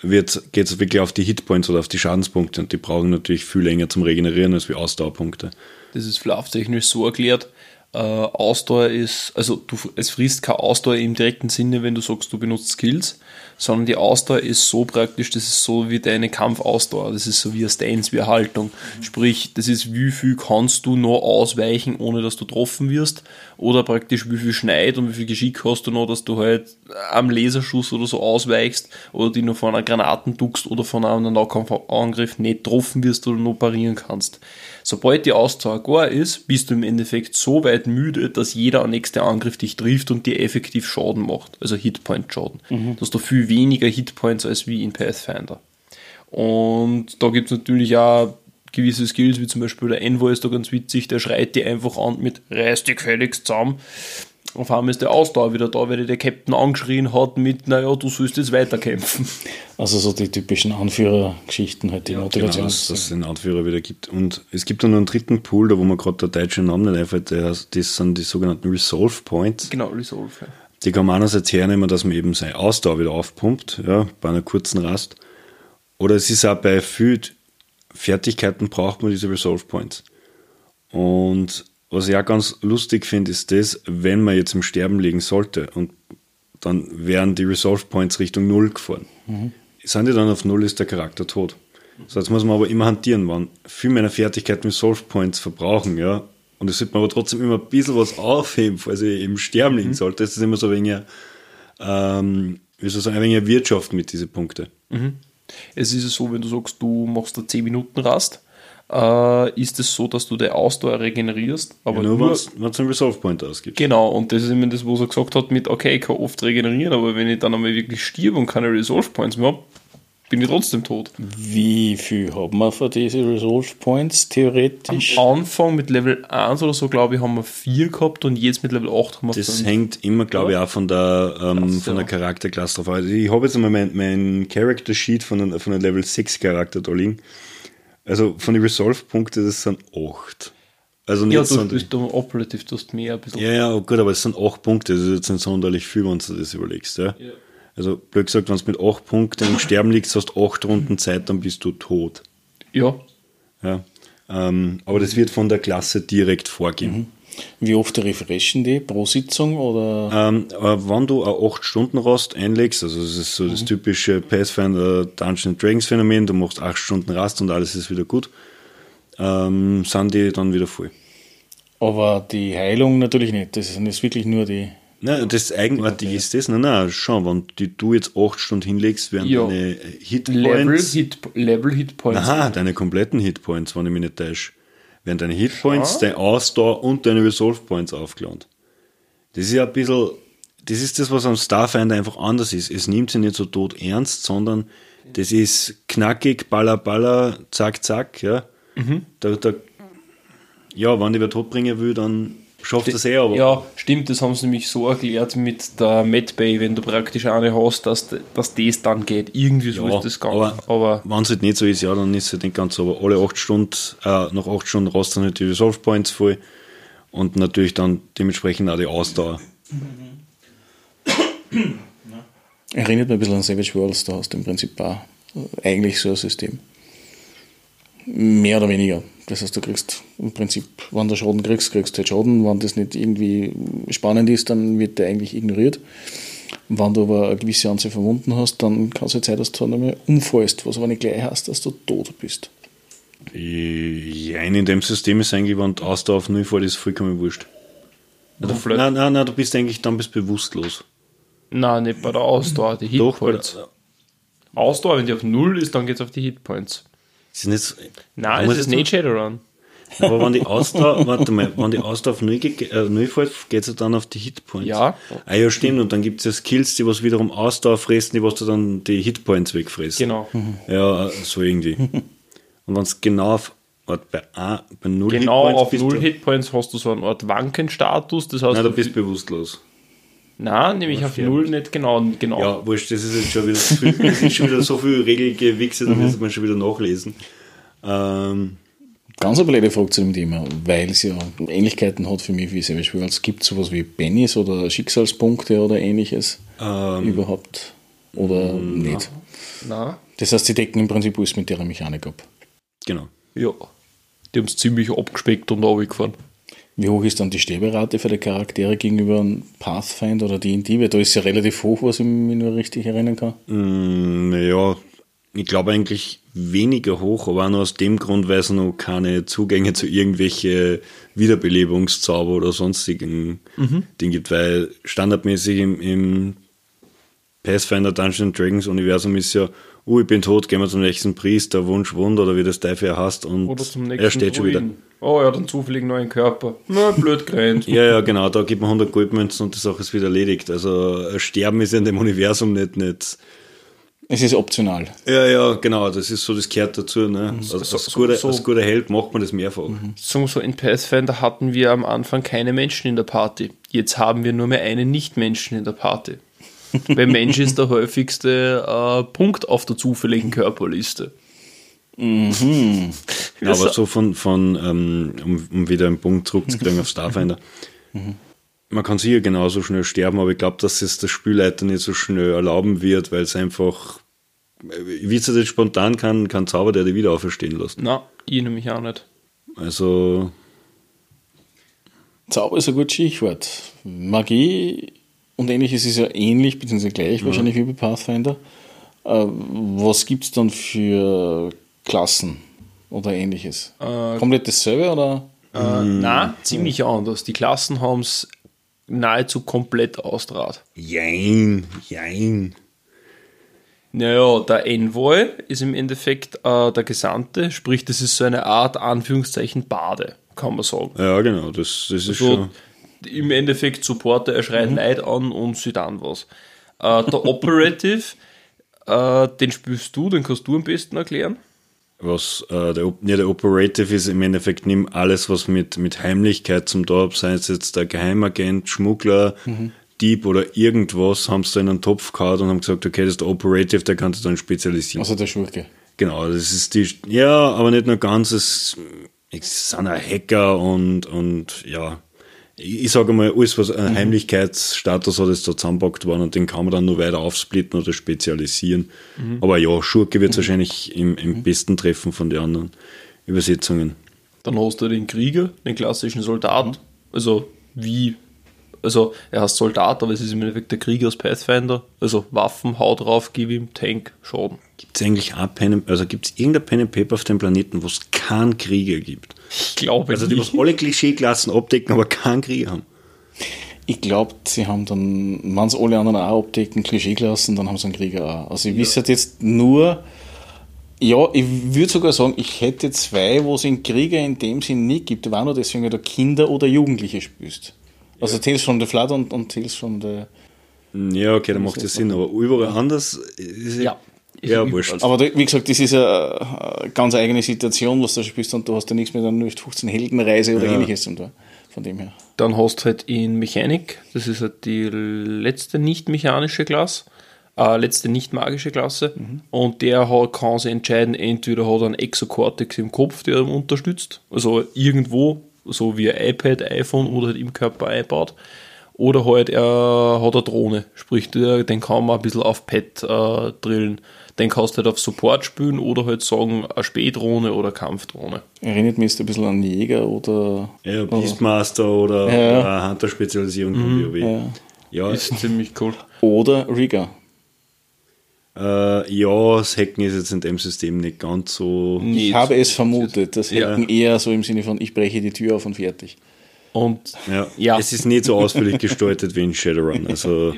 geht es wirklich auf die Hitpoints oder auf die Schadenspunkte und die brauchen natürlich viel länger zum Regenerieren als wie Ausdauerpunkte. Das ist flauftechnisch so erklärt, äh, Ausdauer ist, also du, es frisst keine Ausdauer im direkten Sinne, wenn du sagst, du benutzt Skills, sondern die Ausdauer ist so praktisch, das ist so wie deine Kampfausdauer, das ist so wie eine Stance, wie eine Haltung. Sprich, das ist, wie viel kannst du noch ausweichen, ohne dass du getroffen wirst, oder praktisch, wie viel Schneid und wie viel Geschick hast du noch, dass du halt am Laserschuss oder so ausweichst, oder die nur von einer Granaten duckst oder von einem Nahkampfangriff nicht getroffen wirst oder noch parieren kannst. Sobald die Ausdauer gar ist, bist du im Endeffekt so weit müde, dass jeder nächste Angriff dich trifft und dir effektiv Schaden macht. Also Hitpoint-Schaden. Mhm. Dass du viel weniger Hitpoints als wie in Pathfinder. Und da gibt es natürlich auch gewisse Skills, wie zum Beispiel der Envoy ist da ganz witzig, der schreit dir einfach an mit reiß dich gefälligst zusammen auf einmal ist der Ausdauer wieder da, weil der Captain angeschrien hat mit, naja, du sollst jetzt weiterkämpfen. Also so die typischen Anführergeschichten halt, die ja, Motivation. Genau, dass es den Anführer wieder gibt. Und es gibt dann noch einen dritten Pool, da wo man gerade der deutsche Name nicht einfällt, das sind die sogenannten Resolve Points. Genau, Resolve, ja. Die kann man einerseits hernehmen, dass man eben seine Ausdauer wieder aufpumpt, ja, bei einer kurzen Rast. Oder es ist auch bei vielen Fertigkeiten braucht man diese Resolve Points. Und was ich auch ganz lustig finde, ist das, wenn man jetzt im Sterben liegen sollte und dann wären die Resolve Points Richtung Null gefahren. Mhm. Sind die dann auf Null, ist der Charakter tot. So, jetzt muss man aber immer hantieren, wann viel meiner Fertigkeiten Resolve Points verbrauchen, ja. Und es sollte man aber trotzdem immer ein bisschen was aufheben, falls ich im Sterben liegen mhm. sollte. Das ist immer so ein wenig, ähm, wie soll ich sagen, ein wenig Wirtschaft mit diesen Punkten. Mhm. Es ist so, wenn du sagst, du machst da 10 Minuten Rast, äh, ist es so, dass du die Ausdauer regenerierst. Aber ja, nur, wenn es einen Resolve Point ausgibt. Genau, und das ist immer das, was er gesagt hat mit, okay, ich kann oft regenerieren, aber wenn ich dann einmal wirklich stirb und keine Resolve Points mehr habe, bin ich trotzdem tot. Wie viel haben wir für diese Resolve Points theoretisch? Am Anfang mit Level 1 oder so, glaube ich, haben wir 4 gehabt und jetzt mit Level 8 haben wir Das 5. hängt immer, glaube ich, auch von der, ähm, von der Charakterklasse drauf. Also ich habe jetzt einmal mein, mein Character Sheet von einem, von einem Level 6 Charakter da liegen. Also von den Resolve-Punkten, das sind 8. Also nicht ja, du bist du operativ, du hast mehr ein bisschen. Ja, ja, gut, aber es sind 8 Punkte, das ist jetzt nicht sonderlich viel, wenn du das überlegst. Ja? ja. Also blöd gesagt, wenn du mit 8 Punkten im Sterben liegst, hast du 8 Runden Zeit, dann bist du tot. Ja. ja. Ähm, aber das wird von der Klasse direkt vorgehen. Mhm. Wie oft refreshen die? Pro Sitzung? Oder? Ähm, wenn du eine 8-Stunden-Rast einlegst, also das ist so mhm. das typische Pathfinder Dungeons Dragons Phänomen, du machst 8 Stunden Rast und alles ist wieder gut, ähm, sind die dann wieder voll. Aber die Heilung natürlich nicht, das sind jetzt wirklich nur die. Nein, das Eigenartige ist das, nein, nein, schon, wenn die, du jetzt 8 Stunden hinlegst, werden ja. deine Hitpoints. Level, Hit, Level Hitpoints. Aha, deine kompletten Hitpoints, wenn ich mich nicht täusche werden deine Hitpoints, deine Ausdauer und deine Resolve Points aufgeladen. Das ist ja ein bisschen, das ist das, was am Starfinder einfach anders ist. Es nimmt sich nicht so tot ernst, sondern das ist knackig, baller, baller, zack, zack, ja. Mhm. Da, da, ja, wenn ich wer tot bringen will, dann schafft das eh, aber. Ja, stimmt, das haben sie nämlich so erklärt mit der Medbay, wenn du praktisch eine hast, dass, dass das dann geht. Irgendwie so ja, ist das gegangen. Aber, aber wenn es halt nicht so ist, ja, dann ist es halt nicht ganz so. Aber alle 8 Stunden, äh, nach 8 Stunden rasten halt die Resolve Points voll und natürlich dann dementsprechend auch die Ausdauer. Erinnert mich ein bisschen an Savage Worlds, da hast du im Prinzip auch eigentlich so ein System. Mehr oder weniger. Das heißt, du kriegst im Prinzip, wenn du Schaden kriegst, kriegst du halt Schaden. Wenn das nicht irgendwie spannend ist, dann wird der eigentlich ignoriert. Wenn du aber eine gewisse Anzahl verwunden hast, dann kann es halt sein, dass du dann einmal umfallst, was aber nicht gleich heißt, dass du tot bist. Ja, in dem System ist eigentlich, wenn du Ausdauer auf Null fällt, ist vollkommen wurscht. Also, nein, nein, nein, du bist eigentlich dann bist bewusstlos. Nein, nicht bei der Ausdauer, die Doch, Hitpoints. der- Ausdauer, wenn die auf Null ist, dann geht's auf die Hitpoints. Ist nicht, Nein, es ist jetzt nicht Shadowrun. Aber wenn die Ausdauer, warte mal, wenn die Ausdauer auf 0, ge- äh, 0 fällt, geht es dann auf die Hitpoints. Ja. Ah ja, stimmt. Und dann gibt es ja Skills, die was wiederum Ausdauer fressen, die was du dann die Hitpoints wegfressen. Genau. Ja, so irgendwie. Und wenn es genau auf, warte, bei, A, bei 0 Genau Hitpoints auf bist Null du, Hitpoints hast du so einen Art Wankenstatus. Das heißt, Nein, du- bist bewusstlos. Nein, nämlich auf. Null nicht genau. genau. Ja, wurscht, das ist jetzt schon wieder, viel, das ist schon wieder so viel Regelgewichse, da müsste man schon wieder nachlesen. Ähm, Ganz eine blöde Frage zu dem Thema, weil es ja Ähnlichkeiten hat für mich wie Savage Worlds. Gibt es sowas wie Bennys oder Schicksalspunkte oder ähnliches ähm, überhaupt? Oder nicht? Nein. Das heißt, sie decken im Prinzip alles mit ihrer Mechanik ab. genau. Ja. Die haben es ziemlich abgespeckt und runtergefahren. Wie hoch ist dann die Sterberate für die Charaktere gegenüber einem Pathfinder oder D&D? Weil da ist ja relativ hoch, was ich mich nur richtig erinnern kann. Mm, Naja, ich glaube eigentlich weniger hoch, aber auch nur aus dem Grund, weil es noch keine Zugänge zu irgendwelche Wiederbelebungszauber oder sonstigen Dingen gibt, weil standardmäßig im, im Pathfinder Dungeons Dragons Universum ist ja, oh, ich bin tot, gehen wir zum nächsten Priester, Wunsch, Wunder oder wie das er heißt und Oder zum nächsten er steht schon wieder. Druiden. Oh, er hat einen zufällig neuen Körper. Na, blöd gerannt. Ja, ja, genau, da gibt man 100 Goldmünzen und die Sache ist wieder erledigt. Also ein Sterben ist in dem Universum nicht, nicht Es ist optional. Ja, ja, genau, das ist so, das gehört dazu. Ne? Also, so- als, guter, so- als guter Held macht man das mehrfach. Sagen wir so, in Pathfinder hatten wir am Anfang keine Menschen in der Party. Jetzt haben wir nur mehr einen Nicht-Menschen in der Party. Weil Mensch ist der häufigste äh, Punkt auf der zufälligen Körperliste. Ja, aber so von, von ähm, um, um wieder einen Punkt zurückzukriegen auf Starfinder. Man kann sicher genauso schnell sterben, aber ich glaube, dass es der Spielleiter nicht so schnell erlauben wird, weil es einfach, wie es jetzt spontan kann, kann Zauber der dich wieder auferstehen lassen. Na, ich nämlich auch nicht. Also, Zauber ist ein gutes Stichwort. Magie und ähnliches ist ja ähnlich, beziehungsweise gleich wahrscheinlich wie bei Pathfinder. Äh, was gibt es dann für Klassen oder ähnliches? Komplett dasselbe oder? Äh, na, ziemlich anders. Die Klassen haben es nahezu komplett austrahlt. jein, jein. Naja, der Envoy ist im Endeffekt äh, der Gesandte, sprich, das ist so eine Art, Anführungszeichen, Bade, kann man sagen. Ja, genau, das, das ist So, schon. Im Endeffekt Supporter, er schreit Leid an und sieht an was. Äh, der Operative, äh, den spielst du, den kannst du am besten erklären. was äh, der, ja, der Operative ist im Endeffekt nimm alles, was mit, mit Heimlichkeit zum Dorf, sei es jetzt der Geheimagent, Schmuggler, Dieb oder irgendwas, haben sie da in einen Topf gehauen und haben gesagt, okay, das ist der Operative, der kann sich dann spezialisieren. Also der Schurke. Genau, das ist die, ja, aber nicht nur ganz, es, es sind auch Hacker und, und ja, ich, sage mal, alles, was ein Heimlichkeitsstatus hat, ist da zusammenpackt worden und den kann man dann nur weiter aufsplitten oder spezialisieren. Aber ja, Schurke wird wahrscheinlich im, im besten treffen von den anderen Übersetzungen. Dann hast du den Krieger, den klassischen Soldat. Also wie, also er heißt Soldat, aber es ist im Endeffekt der Krieger aus Pathfinder. Also Waffen, Haut drauf, gib ihm, Tank, Schaden. Gibt es eigentlich auch Pen, and- also gibt es irgendein Pen and Paper auf dem Planeten, wo es keinen Krieger gibt? Ich glaube Also die, was alle Klischeeklassen abdecken, aber keinen Krieger haben. Ich glaube, sie haben dann, wenn es alle anderen auch abdecken, Klischeeklassen, dann haben sie einen Krieger auch. Also ich wisse jetzt nur, ja, ich würde sogar sagen, ich hätte zwei, wo es einen Krieger in dem Sinn nicht gibt. War nur deswegen, weil du Kinder oder Jugendliche spielst. Also Tales from the Flood und, und Tales from the... Ja, okay, dann macht das Sinn, aber überall anders ist Ja. ja wurscht. Aber wie gesagt, das ist eine, eine ganz eigene Situation, was du da spielst und du hast ja nichts mit einer 0815 Heldenreise oder Ja. ähnliches zum tun. Von dem her. Dann hast du halt in Mechanik, das ist halt die letzte nicht mechanische Klasse, äh, letzte nicht magische Klasse. Und der hat, kann sich entscheiden, entweder hat er einen Exocortex im Kopf, der ihn unterstützt, also irgendwo, so wie ein iPad, iPhone oder halt im Körper einbaut. Oder halt er hat eine Drohne, sprich, den kann man ein bisschen auf Pad äh, drillen. Den kannst du halt auf Support spielen oder halt sagen, eine Spähdrohne oder Kampfdrohne. Erinnert mich jetzt ein bisschen an Jäger oder... Ja, Beastmaster oder, Ja. oder Hunter-Spezialisierung von WoW. Ja. Ja, Ist ziemlich cool. Oder Rigger. Äh, ja, das Hacken ist jetzt in dem System nicht ganz so. Ich Nicht habe es vermutet. Das Ja. hätten eher so im Sinne von, ich breche die Tür auf und fertig. Und Ja, Ja. es ist nicht so ausführlich gestaltet wie in Shadowrun. Also,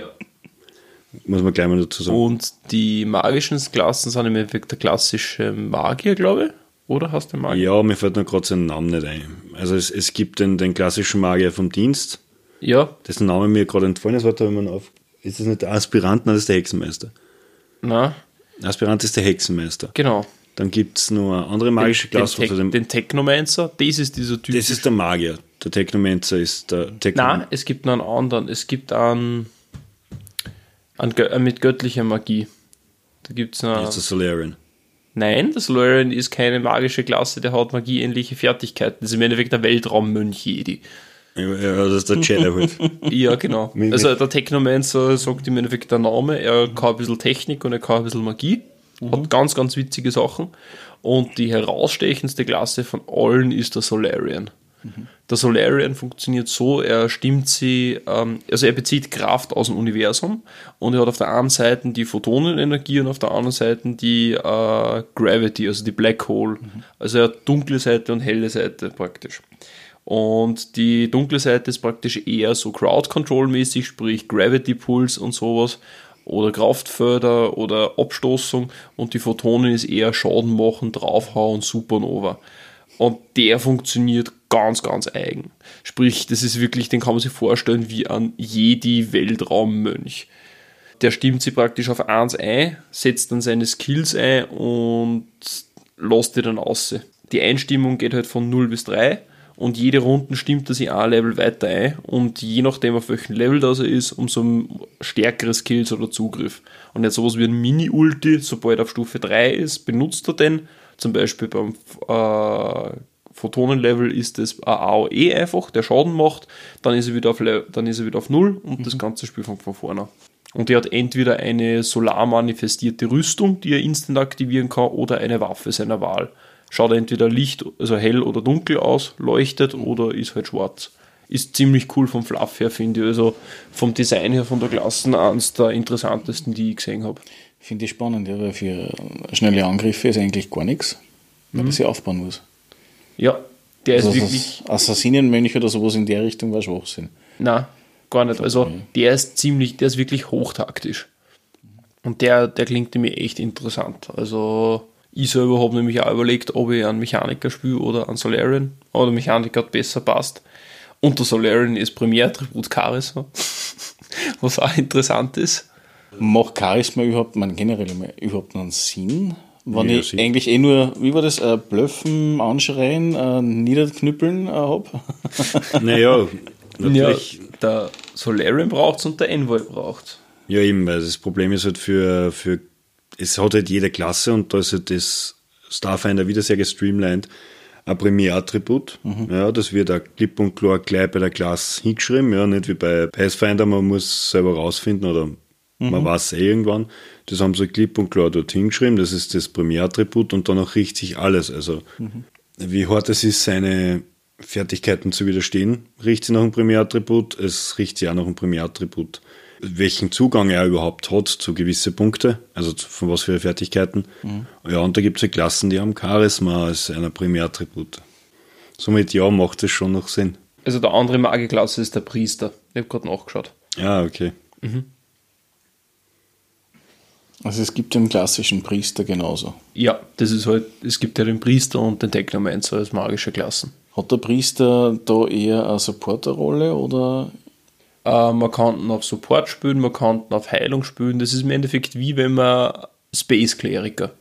Muss man gleich mal dazu sagen. Und die magischen Klassen sind im Endeffekt der klassische Magier, glaube ich. Oder hast du den Magier? Ja, mir fällt nur gerade sein Name nicht ein. Also es, es gibt den, den klassischen Magier vom Dienst, Ja, dessen Name mir gerade entfallen ist. Warte mal auf. Ist das nicht der Aspirant? Nein, das ist der Hexenmeister. Na, Aspirant ist der Hexenmeister. genau. Dann gibt es eine andere magische den, Klasse. den, also Tech- den, den Technomancer, das ist dieser Typ. das ist der Magier. Der Technomancer ist der Techno Nein, es gibt noch einen anderen. Es gibt einen, einen, einen mit göttlicher Magie. Da gibt es noch. ist der Solarian. Nein, das Lorian ist keine magische Klasse, der hat magieähnliche Fertigkeiten. Das ist im Endeffekt der Weltraummönch Jedi. Ja, das ist der Jedi halt. Ja, genau. Also der Technomancer sagt im Endeffekt der Name, er kann ein bisschen Technik und er kann ein bisschen Magie. Hat ganz, ganz witzige Sachen. Und die herausstechendste Klasse von allen ist der Solarian. Der Solarian funktioniert so, er stimmt sie, ähm, also er bezieht Kraft aus dem Universum und er hat auf der einen Seite die Photonenenergie und auf der anderen Seite die äh, Gravity, also die Black Hole. Also er hat dunkle Seite und helle Seite praktisch. Und die dunkle Seite ist praktisch eher so Crowd-Control-mäßig, sprich Gravity Pulse und sowas oder Kraftförder oder Abstoßung und die Photonen ist eher Schaden machen, draufhauen, Supernova. Und der funktioniert ganz, ganz eigen. Sprich, das ist wirklich, den kann man sich vorstellen wie ein Jedi-Weltraummönch. Der stimmt sie praktisch auf 1 ein, setzt dann seine Skills ein und lässt die dann aus. Die Einstimmung geht halt von 0 bis 3 und jede Runde stimmt er sich ein Level weiter ein und je nachdem auf welchem Level das er ist, umso stärkere Skills oder Zugriff. Und jetzt sowas wie ein Mini-Ulti, sobald er auf Stufe 3 ist, benutzt er den. Zum Beispiel beim äh, Photonenlevel ist es ein AOE einfach, der Schaden macht, dann ist er wieder auf, Le dann ist er wieder auf 0 und das ganze Spiel fängt von vorne an. Und er hat entweder eine solar-manifestierte Rüstung, die er instant aktivieren kann, oder eine Waffe seiner Wahl. Schaut entweder Licht, also hell oder dunkel aus, leuchtet oder ist halt schwarz. Ist ziemlich cool vom Fluff her, finde ich. Also vom Design her, von der Klassen eines der interessantesten, die ich gesehen habe. Finde ich spannend, ja, weil für schnelle Angriffe ist eigentlich gar nichts, weil das ja aufbauen muss. Ja, der ist Also wirklich. das Assassinenmönch oder sowas in der Richtung war Schwachsinn. Na, gar nicht. Also der ist ziemlich, der ist wirklich hochtaktisch. Und der, der klingt mir echt interessant. Also ich selber habe nämlich auch überlegt, ob ich einen Mechaniker spiele oder einen Solarian. Aber der Mechaniker hat besser passt. Und der Solarian ist Primärattribut Charisma. Was auch interessant ist. Macht Charisma überhaupt, man generell überhaupt einen Sinn? Wenn Ja, ich sicher. eigentlich eh nur, wie war das, äh, blöffen, anschreien, äh, niederknüppeln äh, habe? Naja, Ja, natürlich. der Solarian braucht und der Envoy braucht Ja, eben, weil das Problem ist halt für, für es hat halt jede Klasse und da ist halt das Starfinder wieder sehr gestreamlined. Ein Primärattribut, ja, das wird auch klipp und klar gleich bei der Klasse hingeschrieben, ja, nicht wie bei Pathfinder, man muss selber rausfinden oder man weiß eh irgendwann. Das haben sie klipp und klar dort hingeschrieben, das ist das Primärattribut und danach richtet sich alles. Also, wie hart es ist, seine Fertigkeiten zu widerstehen, riecht sie nach einem Primärattribut, es riecht sie auch nach einem Primärattribut. Welchen Zugang er überhaupt hat zu gewisse Punkte, also zu- von was für Fertigkeiten. Ja, und da gibt es ja Klassen, die haben Charisma als einer Primärattribut. Somit ja, macht es schon noch Sinn. Also der andere Magieklasse ist der Priester. Ich habe gerade nachgeschaut. Ja, okay. Also es gibt den klassischen Priester genauso. Ja, das ist halt, es gibt ja den Priester und den Technomancer als magische Klassen. Hat der Priester da eher eine Supporterrolle oder Äh, man kann auf Support spielen, man kann auf Heilung spielen. Das ist im Endeffekt wie wenn man Space Kleriker.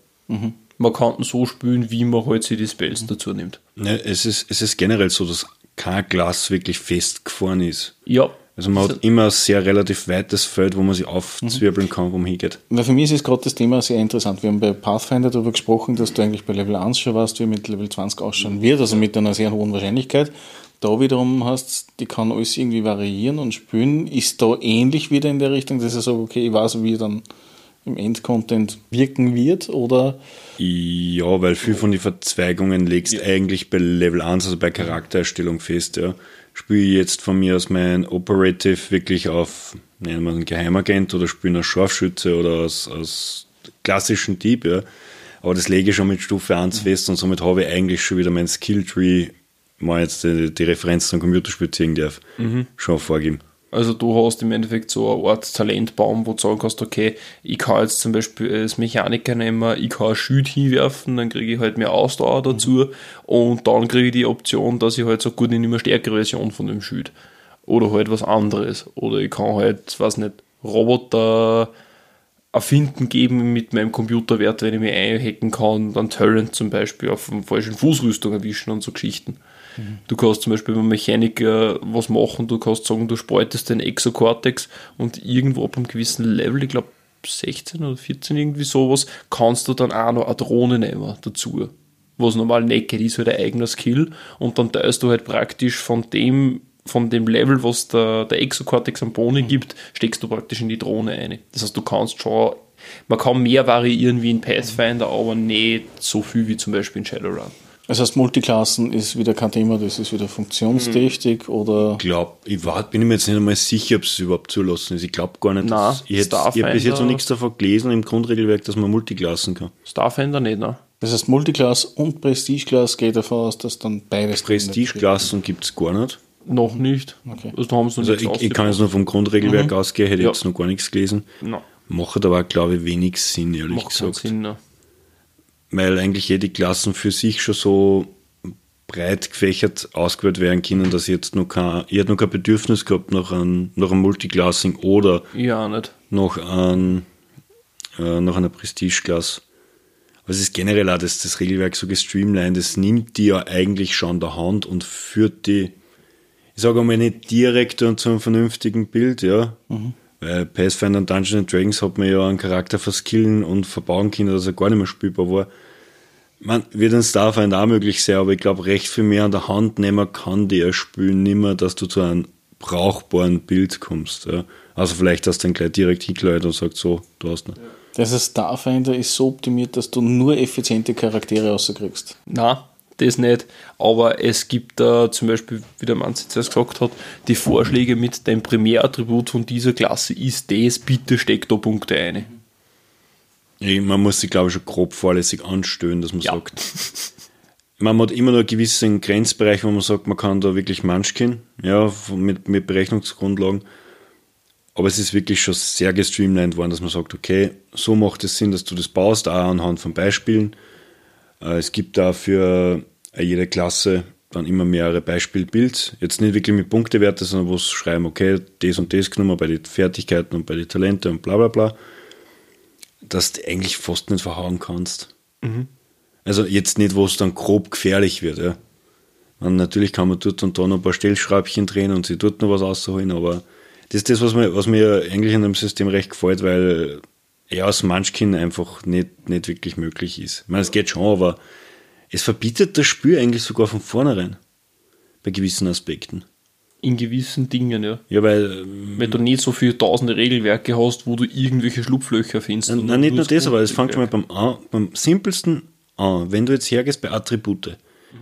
Man kann so spielen, wie man halt sich die Spells dazu nimmt. Ne, es, ist, es ist generell so, dass kein Glas wirklich festgefahren ist. Ja. Also man hat immer ein sehr relativ weites Feld, wo man sich aufzwirbeln kann, wo man hingeht. Weil für mich ist es gerade das Thema sehr interessant. Wir haben bei Pathfinder darüber gesprochen, dass du eigentlich bei Level 1 schon weißt, wie mit Level 20 ausschauen wird, also mit einer sehr hohen Wahrscheinlichkeit. Da wiederum hast, die kann alles irgendwie variieren und spielen. Ist da ähnlich wieder in der Richtung, dass ich sage, okay, ich weiß, wie dann im Endcontent wirken wird oder Ja, weil viel von den Verzweigungen legst eigentlich bei Level 1, also bei Charaktererstellung fest, ja. Spiele ich jetzt von mir aus mein Operative wirklich auf, nennen wir einen Geheimagent oder spiele als Scharfschütze oder als, als klassischen Dieb, ja. Aber das lege ich schon mit Stufe 1 fest und somit habe ich eigentlich schon wieder mein Skilltree, mal jetzt die, die Referenz zum Computerspiel ziehen darf, schon vorgeben. Also du hast im Endeffekt so eine Art Talentbaum, wo du sagen kannst, okay, ich kann jetzt zum Beispiel als Mechaniker nehmen, ich kann ein Schild hinwerfen, dann kriege ich halt mehr Ausdauer dazu und dann kriege ich die Option, dass ich halt so gut in immer stärkere Version von dem Schild. Oder halt was anderes. Oder ich kann halt, weiß nicht, Roboter erfinden geben mit meinem Computerwert, wenn ich mich einhacken kann, dann Talent zum Beispiel auf einer falschen Fußrüstung erwischen und so Geschichten. Du kannst zum Beispiel beim Mechaniker was machen, du kannst sagen, du spaltest den Exocortex und irgendwo ab einem gewissen Level, ich glaube 16 oder 14 irgendwie sowas, kannst du dann auch noch eine Drohne nehmen dazu. Was normal nicht geht, ist halt ein eigener Skill und dann teilst du halt praktisch von dem von dem Level, was der, der Exocortex am Boden gibt, steckst du praktisch in die Drohne ein. Das heißt, du kannst schon, man kann mehr variieren wie in Pathfinder, aber nicht so viel wie zum Beispiel in Shadowrun. Das heißt, Multiklassen ist wieder kein Thema, das ist wieder funktionstüchtig oder. Ich glaube, ich war, bin mir jetzt nicht einmal sicher, ob es überhaupt zulassen ist. Ich glaube gar nicht, Nein, dass ich, hätte, ich habe bis jetzt noch nichts davon gelesen im Grundregelwerk, dass man Multiklassen kann. Starfinder nicht, ne? Das heißt, Multiclass und Prestige-Class geht davon aus, dass dann beides. Prestige-Klassen gibt es gar nicht. Noch nicht. Okay. Also da haben sie noch Also nichts ich, ich kann jetzt nur vom Grundregelwerk ausgehen, hätte Ja. jetzt noch gar nichts gelesen. No, Macht aber, glaube ich, wenig Sinn, ehrlich macht keinen gesagt. Sinn. Ne? Weil eigentlich jede Klassen für sich schon so breit gefächert ausgewählt werden können, dass ich jetzt noch kein, ich hätte noch kein Bedürfnis gehabt nach einem, nach einem Multiclassing oder Ja, nicht. noch, ein, äh, nach einer Prestige-Klasse. Aber es ist generell auch das, das Regelwerk so gestreamlined, das nimmt die ja eigentlich schon der Hand und führt die, ich sage einmal nicht direkt und zu einem vernünftigen Bild, ja. Weil Pathfinder und Dungeons and Dragons hat man ja einen Charakter verskillen und verbauen können, dass er gar nicht mehr spielbar war. Man wird in Starfinder auch möglich sein, aber ich glaube, recht viel mehr an der Hand nehmen kann die erspülen nimmer, dass du zu einem brauchbaren Bild kommst. Ja. Also vielleicht, dass du dann gleich direkt hingeleitet und sagst, so, du hast ihn. Das heißt, Starfinder ist so optimiert, dass du nur effiziente Charaktere rauskriegst. Na, das nicht. Aber es gibt da zum Beispiel, wie der Mann zuerst gesagt hat, die Vorschläge mit dem Primärattribut von dieser Klasse ist das, bitte steck da Punkte ein. Man muss sich, glaube ich, schon grob vorlässig anstellen, dass man Ja. sagt. Man hat immer noch einen gewissen Grenzbereich, wo man sagt, man kann da wirklich manchken, ja, mit, mit Berechnungsgrundlagen. Aber es ist wirklich schon sehr gestreamlined worden, dass man sagt, okay, so macht es Sinn, dass du das baust, auch anhand von Beispielen. Äh, Es gibt da für äh, jede Klasse dann immer mehrere Beispielbuilds. Jetzt nicht wirklich mit Punktewerte, sondern wo sie schreiben, okay, das und das genommen bei den Fertigkeiten und bei den Talenten und bla bla bla. Dass du eigentlich fast nicht verhauen kannst. Also jetzt nicht, wo es dann grob gefährlich wird, ja. Und natürlich kann man dort und da noch ein paar Stellschräubchen drehen und sie dort noch was rausholen, aber das ist das, was mir, was mir eigentlich in dem System recht gefällt, weil ja, aus Munchkin einfach nicht, nicht wirklich möglich ist. Ich meine, es geht schon, aber es verbietet das Spiel eigentlich sogar von vornherein. Bei gewissen Aspekten. In gewissen Dingen, ja. Ja, weil, Wenn du nicht so viele tausende Regelwerke hast, wo du irgendwelche Schlupflöcher findest. nein, sondern nicht nur das aber es fängt schon mal beim, an, beim simpelsten an. Wenn du jetzt hergehst bei Attribute.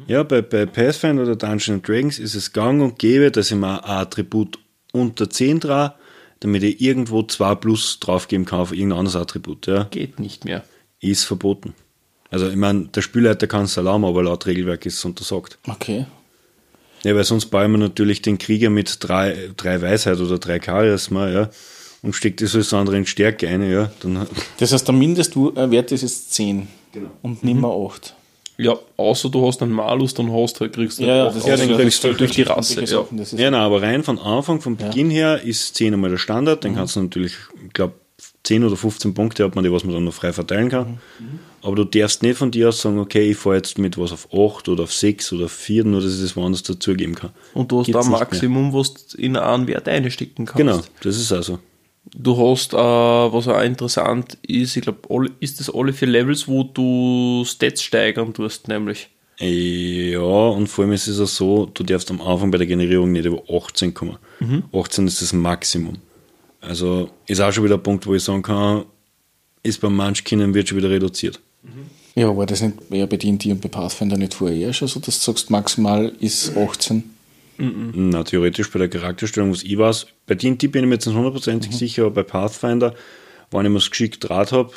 Ja, bei, bei Pathfinder oder Dungeons Dragons ist es gang und gäbe, dass ich mir ein Attribut unter 10 dran, damit ich irgendwo 2 plus draufgeben kann auf irgendein anderes Attribut. Ja. Geht nicht mehr. ist verboten. Also ich meine, der Spielleiter kann es erlauben, aber laut Regelwerk ist es untersagt. Okay. Ja, weil sonst bauen wir natürlich den Krieger mit drei, drei Weisheit oder drei Charisma, ja, und steckt das alles andere in Stärke ein, ja, dann Das heißt, der Mindestwert ist jetzt 10 und nicht mehr 8. Ja, außer du hast einen Malus, dann hast du halt, kriegst du Ja, ja, auch das ist- den kriegst du durch die Rasse. Ja. Sachen, Ja, nein, aber rein von Anfang, vom Beginn her ist 10 einmal der Standard. Dann kannst du natürlich, ich glaube, 10 oder 15 Punkte hat man die, was man dann noch frei verteilen kann. Aber du darfst nicht von dir aus sagen, okay, ich fahre jetzt mit was auf 8 oder auf 6 oder auf 4, nur dass ich das woanders dazugeben kann. Und du hast Gibt's da ein. Maximum, was du in einen Wert einstecken kannst. Genau, das ist also. Du hast, äh, was auch interessant ist, ich glaube, ist das alle vier Levels, wo du Stats steigern tust, nämlich. Ja, und vor allem ist es auch so, du darfst am Anfang bei der Generierung nicht über 18 kommen. 18 ist das Maximum. Also ist auch schon wieder ein Punkt, wo ich sagen kann, ist beim Munchkind wird schon wieder reduziert. Ja, war das nicht eher bei D&D und bei Pathfinder nicht vorher schon so, dass du sagst, maximal ist 18? Na, theoretisch bei der Charakterstellung, was ich weiß, bei D&D bin ich mir jetzt nicht hundertprozentig sicher, aber bei Pathfinder, wenn ich mir das geschickt draht habe,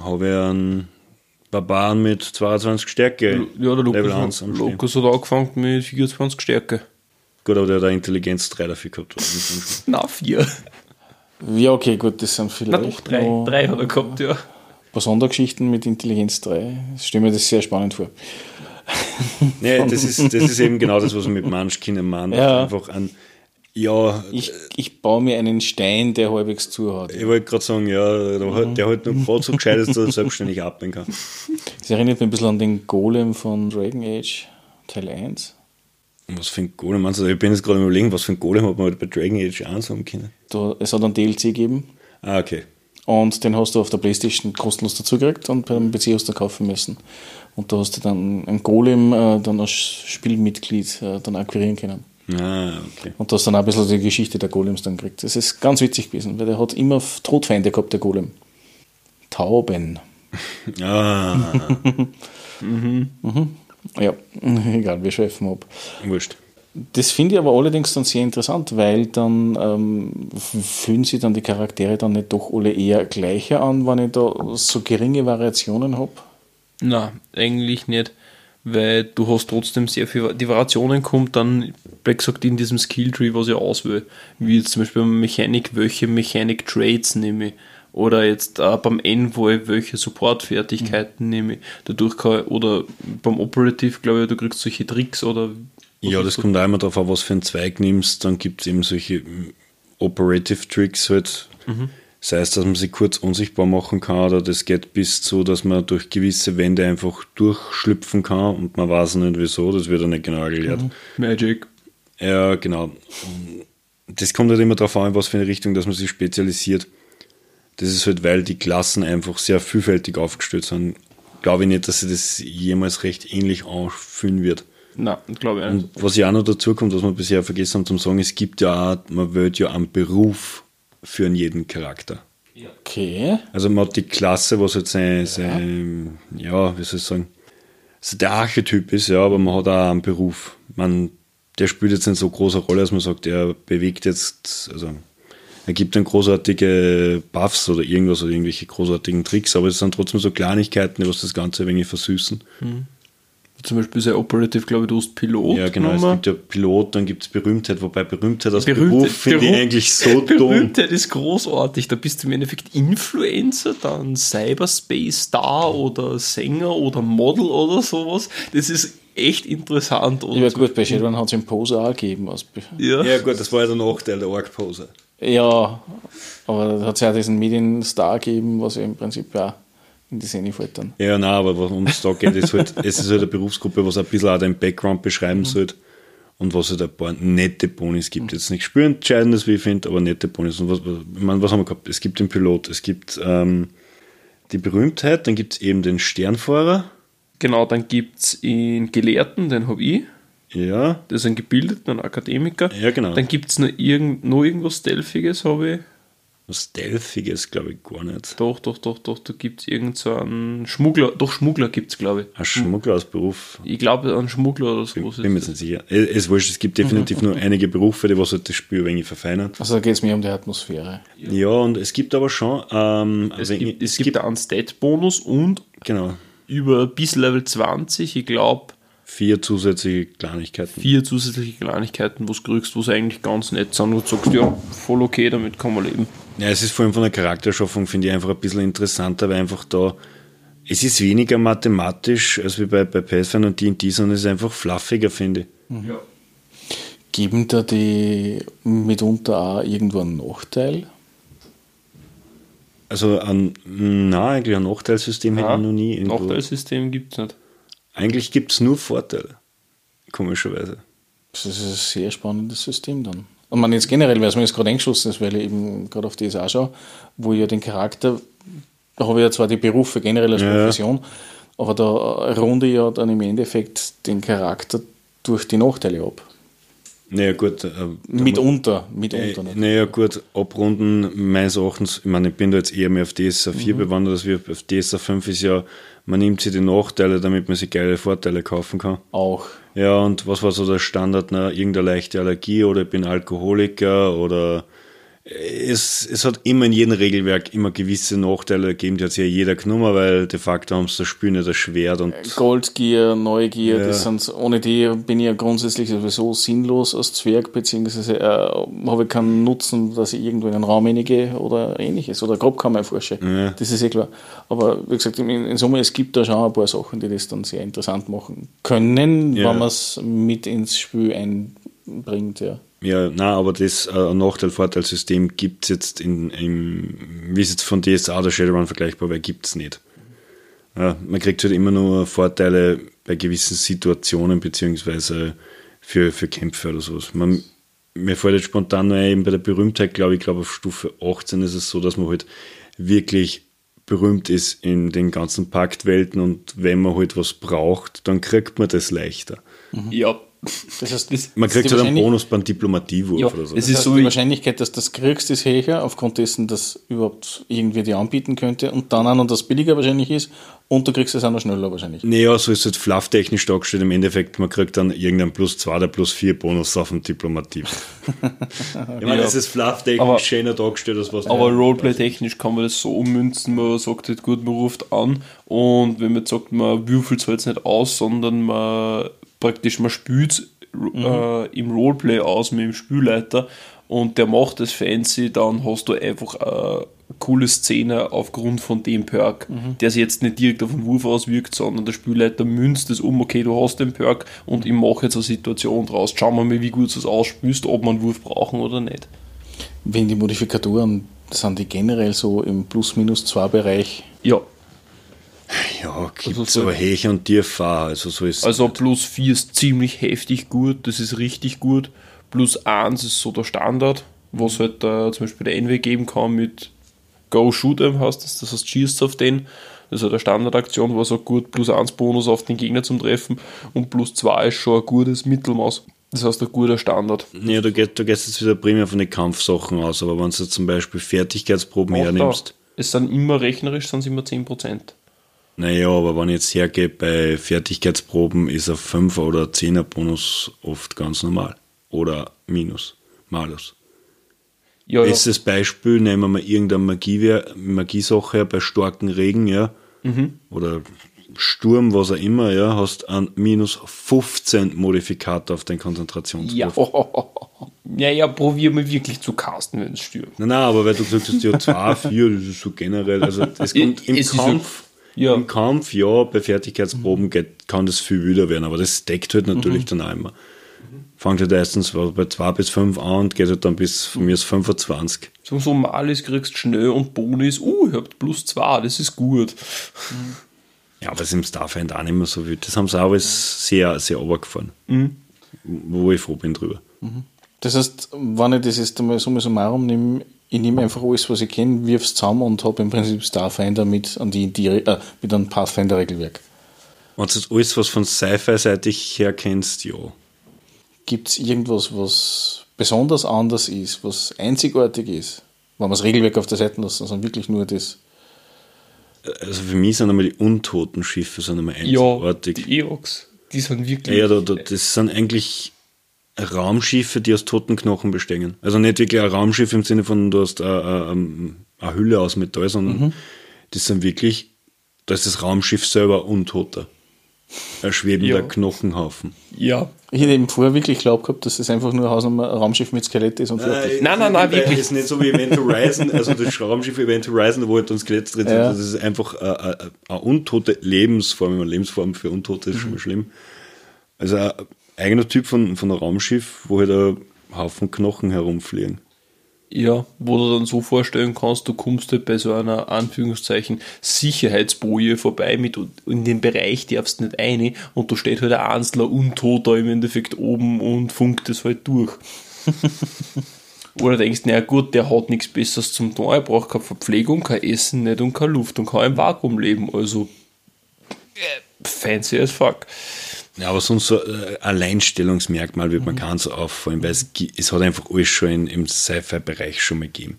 habe ich einen Barbaren mit 22 Stärke. Ja, der Level Lukas, 1 am Stehen. Lukas hat angefangen mit 24 Stärke. Gut, aber der hat eine Intelligenz 3 dafür gehabt. Na, vier. Ja, okay, gut, das sind Na vielleicht doch, drei. noch Drei hat er gehabt, ja. ein paar Sondergeschichten mit Intelligenz 3. Ich stelle mir das sehr spannend vor. Nee, das ist, das ist eben genau das, was man mit Munchkin meint. Ja. Einfach an, ja, Ich, ich baue mir einen Stein, der halbwegs zuhaut. ich wollte gerade sagen, ja, der, hat- halt nur gerade so gescheit ist, dass er selbstständig atmen kann. Das erinnert mich ein bisschen an den Golem von Dragon Age Teil 1. Was für ein Golem meinst du? Ich bin jetzt gerade überlegen, was für ein Golem hat man halt bei Dragon Age 1 haben können. Da, es hat einen DLC gegeben Ah, okay. und den hast du auf der Playstation kostenlos dazu gekriegt und beim PC hast du kaufen müssen. Und da hast du dann einen Golem äh, dann als Spielmitglied äh, dann akquirieren können. Ah, okay. Und du hast dann auch ein bisschen die Geschichte der Golems dann gekriegt. Das ist ganz witzig gewesen, weil der hat immer Todfeinde gehabt, der Golem. Tauben. Ah, Ja, egal, wir schweifen ab. wurscht. Das finde ich aber allerdings dann sehr interessant, weil dann ähm, fühlen sich dann die Charaktere dann nicht doch alle eher gleicher an, wenn ich da so geringe Variationen habe. Na, eigentlich nicht, weil du hast trotzdem sehr viel, die Variationen kommt dann, wie gesagt, in diesem Skilltree, was ich auswähle, wie jetzt zum Beispiel beim Mechanik, welche Mechanik Trades nehme ich, oder jetzt äh, beim Envoy, welche Supportfertigkeiten nehme ich, dadurch kann oder beim Operative, glaube ich, du kriegst solche Tricks oder Ja, das kommt auch immer darauf an, was für einen Zweig nimmst. Dann gibt es eben solche Operative Tricks halt. Sei es, dass man sie kurz unsichtbar machen kann oder das geht bis zu, dass man durch gewisse Wände einfach durchschlüpfen kann und man weiß nicht wieso, das wird ja nicht genau erklärt. Magic. Ja, genau. Das kommt halt immer darauf an, in was für eine Richtung, dass man sich spezialisiert. Das ist halt, weil die Klassen einfach sehr vielfältig aufgestellt sind. Glaube ich nicht, dass sie das jemals recht ähnlich anfühlen wird. Na, glaube ich nicht. Und was ja auch noch dazu kommt, was wir bisher vergessen haben zum Sagen, es gibt ja auch, man wählt ja einen Beruf für jeden Charakter. Okay. Also man hat die Klasse, was halt sein, sein ja, wie soll ich sagen, also der Archetyp ist, ja, aber man hat auch einen Beruf. Man, der spielt jetzt nicht so große Rolle, dass man sagt, er bewegt jetzt, also er gibt dann großartige Buffs oder irgendwas oder irgendwelche großartigen Tricks, aber es sind trotzdem so Kleinigkeiten, die was das Ganze ein wenig versüßen. Zum Beispiel sehr Operative, glaube ich, du hast Pilot. Ja, genau. Es Nummer. gibt ja Pilot, dann gibt es Berühmtheit, wobei Berühmtheit als Berühmte- Beruf finde ich Berühmt- eigentlich so dumm. Berühmtheit ist großartig. Da bist du im Endeffekt Influencer, dann Cyberspace Star oder Sänger oder Model oder sowas. Das ist echt interessant. Und Ja, gut, bei Shadowrun hat es einen Poser auch gegeben. Aus Be- ja. Ja, gut, das war ja der Nachteil der Org-Poser. Ja, aber da hat es ja diesen Medienstar gegeben, was ja im Prinzip ja in die Szene fällt dann. Ja, nein, aber worum es da geht, ist halt, es ist halt eine Berufsgruppe, was ein bisschen auch den Background beschreiben sollte und was halt ein paar nette Bonis gibt. Jetzt nicht spürentscheidendes, wie ich finde, aber nette Bonis. Und was, was- ich meine, was haben wir gehabt? Es gibt den Pilot, es gibt ähm, die Berühmtheit, dann gibt es eben den Sternfahrer. Genau, dann gibt es den Gelehrten, den habe ich. Ja, Das ist ein Gebildeten, ein Akademiker. Ja, genau. Dann gibt es noch, irgend, noch irgendwas Stealthiges, habe ich. Was Stealthiges glaube ich gar nicht. Doch, doch, doch, doch. Da gibt es irgend so einen Schmuggler. Doch, Schmuggler gibt es, glaube ich. Ein Schmuggler aus Beruf. Ich glaube, ein Schmuggler oder sowas. Bin mir jetzt nicht sicher. Es es wurscht, es gibt definitiv nur einige Berufe, die was halt das Spiel ein wenig verfeinern. Also da geht es mehr um die Atmosphäre. Ja, und es gibt aber schon, ähm, Es wenig- gibt, es gibt einen Stat-Bonus und genau, über bis Level 20, ich glaube, vier zusätzliche Kleinigkeiten. vier zusätzliche Kleinigkeiten, was du kriegst, was eigentlich ganz nett sind und du sagst, ja, voll okay, damit kann man leben. Ja, es ist vor allem von der Charakterschaffung, finde ich, einfach ein bisschen interessanter, weil einfach da, es ist weniger mathematisch als wie bei, bei Pathfinder und D&D, sondern es ist einfach fluffiger, finde ich. Ja. Geben da die mitunter auch irgendwo einen Nachteil? Also, ein, na, eigentlich ein Nachteilssystem hätte ich noch nie irgendwo. Nachteilssystem gibt es nicht. Eigentlich gibt es nur Vorteile, komischerweise. Das ist ein sehr spannendes System dann. Und man jetzt generell, weil es mir jetzt gerade eingeschossen ist, weil ich eben gerade auf das auch schaue, wo ich ja den Charakter, da habe ich ja zwar die Berufe generell als Ja. Profession, aber da runde ich ja dann im Endeffekt den Charakter durch die Nachteile ab. Naja, gut. Äh, Mitunter, Äh, mitunter. nicht. naja, gut, abrunden meines Erachtens, ich meine, ich bin da jetzt eher mehr auf DSA 4 bewandert als wie auf DSA 5 ist ja, man nimmt sich die Nachteile, damit man sich geile Vorteile kaufen kann. Auch. Ja, und was war so der Standard? Na, irgendeine leichte Allergie oder ich bin Alkoholiker oder es, es hat immer in jedem Regelwerk immer gewisse Nachteile gegeben, die hat ja jeder genommen, weil de facto haben sie das Spiel nicht erschwert und Goldgier, Neugier, Ja. das sind, ohne die bin ich ja grundsätzlich sowieso sinnlos als Zwerg, beziehungsweise äh, habe ich keinen Nutzen, dass ich irgendwo in einen Raum reingehe oder ähnliches, oder Grobkammer erforsche. Ja. Das ist eh klar. Aber wie gesagt, in, in Summe, es gibt da schon ein paar Sachen, die das dann sehr interessant machen können, Ja. wenn man es mit ins Spiel einbringt, ja. Ja, na, aber das äh, Nachteil-Vorteil-System gibt es jetzt in, im, wie es jetzt von DSA oder Shadowrun vergleichbar wäre, gibt es nicht. Ja, man kriegt halt immer nur Vorteile bei gewissen Situationen, beziehungsweise für, für Kämpfe oder sowas. Man, mir fällt jetzt spontan nur eben bei der Berühmtheit, glaube ich, glaube auf Stufe 18 ist es so, dass man halt wirklich berühmt ist in den ganzen Paktwelten und wenn man halt was braucht, dann kriegt man das leichter. Ja, Das heißt, Das- Man kriegt halt einen Bonus beim Diplomatiewurf Ja, oder so. es Das ist heißt, so die Wahrscheinlichkeit, dass du das kriegst, ist höher, aufgrund dessen, dass überhaupt irgendwie dir anbieten könnte und dann auch noch das billiger wahrscheinlich ist und du kriegst es auch noch schneller wahrscheinlich. Naja, so ist es flufftechnisch dargestellt. Im Endeffekt, man kriegt dann irgendeinen plus 2 oder plus 4 Bonus auf den Diplomatie. ich meine, Ja. es ist flufftechnisch schöner dargestellt, als was Aber Roleplay-technisch kann man das so ummünzen, man sagt halt gut, man ruft an und wenn man jetzt sagt, man würfelt es halt nicht aus, sondern man praktisch, man spielt äh, im Roleplay aus mit dem Spielleiter und der macht das fancy, dann hast du einfach eine coole Szene aufgrund von dem Perk, der sich jetzt nicht direkt auf den Wurf auswirkt, sondern der Spielleiter münzt es um, okay, du hast den Perk und ich mache jetzt eine Situation draus. Schauen wir mal, wie gut du es ausspielst, ob wir einen Wurf brauchen oder nicht. Wenn die Modifikatoren, sind die generell so im Plus-Minus-2-Bereich. Ja, Ja, gibt Also so- aber Hecher und Tierfahr. Also so ist Also plus 4 ist ziemlich heftig gut, das ist richtig gut. Plus 1 ist so der Standard, was halt äh, zum Beispiel der NW geben kann mit Go Shoot 'em heißt das, das heißt schießt auf den. Das ist halt eine Standardaktion, er sagt, gut, plus 1 Bonus auf den Gegner zum Treffen und plus 2 ist schon ein gutes Mittelmaß. Das heißt ein guter Standard. Ja, du gehst, du gehst jetzt wieder primär von den Kampfsachen aus, aber wenn du zum Beispiel Fertigkeitsproben hernimmst, Es sind immer rechnerisch, sind es immer 10%. Naja, aber wenn ich jetzt hergehe bei Fertigkeitsproben, ist ein 5er oder 10er Bonus oft ganz normal. Oder Minus, Malus. Ja, ja. Bestes Beispiel, nehmen wir mal irgendeine Magie, Magiesache her bei starken Regen, ja, oder Sturm, was auch immer, ja, hast einen minus 15 Modifikator auf den Konzentrationswurf. ja. ja, ja, probier mal wirklich zu casten, wenn es stirbt. Nein, nein, aber weil du gesagt hast, ja, 2, 4, das ist so generell, also es kommt im Es Kampf, ja. im Kampf, ja, bei Fertigkeitsproben geht, kann das viel wilder werden, aber das deckt halt natürlich dann auch immer. Fängt halt erstens bei 2 bis 5 an und geht halt dann bis von mir aus 25. So, so Malis kriegst du schnell und Bonus, uh, ihr habt plus 2, das ist gut. Ja, aber es ist im Starfinder auch nicht mehr so wild. Das haben sie auch alles sehr, sehr runtergefahren. Wo ich froh bin drüber. Das heißt, wenn ich das jetzt einmal summa summarum nehme, ich nehme einfach alles, was ich kenne, wirf es zusammen und habe im Prinzip Starfinder mit, an die, die, äh, mit einem Pathfinder-Regelwerk. Wenn du jetzt alles, was von Sci-Fi-seitig her kennst, ja. Gibt es irgendwas, was besonders anders ist, was einzigartig ist? Wenn man das Regelwerk auf der Seite lässt, sondern wirklich nur das. Also für mich sind einmal die untoten Schiffe sind einmal Ja, einzigartig. die Eox, die sind wirklich. Ja, da, da, das sind eigentlich Raumschiffe, die aus toten Knochen bestehen. Also nicht wirklich ein Raumschiff im Sinne von, du hast eine, eine, eine Hülle aus Metall, sondern das sind wirklich, da ist das Raumschiff selber untoter. Ein schwebender Ja. Knochenhaufen. Ja. Ich hätte eben vorher wirklich glaubt gehabt, dass es einfach nur ein ein Raumschiff mit Skelett ist und fertig. Nein, nein, nein, Weil wirklich. Es ist nicht so wie Event Horizon, also das Raumschiff Event Horizon, wo halt dann Skelett drin sind. Ja. Das ist einfach eine, eine, eine untote Lebensform. Meine, Lebensform für Untote ist schon Mhm. mal schlimm. Also ein eigener Typ von, von einem Raumschiff, wo halt ein Haufen Knochen herumfliegen. Ja, wo du dann so vorstellen kannst, du kommst halt bei so einer Anführungszeichen Sicherheitsboje vorbei mit in den Bereich darfst nicht rein und da steht halt ein einzelner Untoter im Endeffekt oben und funkt es halt durch. Oder denkst, naja gut, der hat nichts Besseres zum tun, er braucht keine Verpflegung, kein Essen nicht und keine Luft und kann im Vakuum leben. Also fancy as fuck. Ja, aber sonst so ein Alleinstellungsmerkmal wird man Mhm. keins so auffallen, weil es, es hat einfach alles schon in, im Sci-Fi-Bereich schon mal gegeben.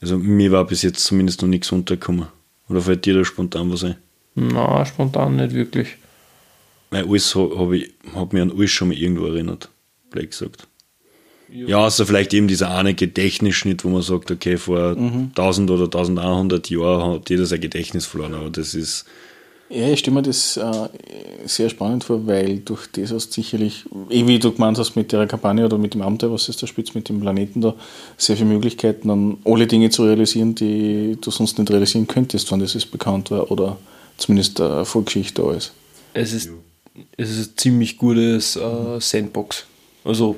Also mir war bis jetzt zumindest noch nichts untergekommen. Oder fällt dir da spontan was ein? Na, spontan nicht wirklich. Weil alles habe ich hab mich an alles schon mal irgendwo erinnert, blöd gesagt. Ja, also vielleicht eben dieser eine Gedächtnisschnitt, wo man sagt, okay, vor Mhm. 1000 oder 1100 Jahren hat jeder sein Gedächtnis verloren, aber das ist, Ja, ich stelle mir das äh, sehr spannend vor, weil durch das hast du sicherlich, eh wie du gemeint hast mit der Kampagne oder mit dem Abenteuer, was ist da spitz mit dem Planeten da, sehr viele Möglichkeiten, dann alle Dinge zu realisieren, die du sonst nicht realisieren könntest, wenn das ist bekannt war oder zumindest äh, Vorgeschichte da ist. Es ist, es ist ein ziemlich gutes äh, Sandbox. Also,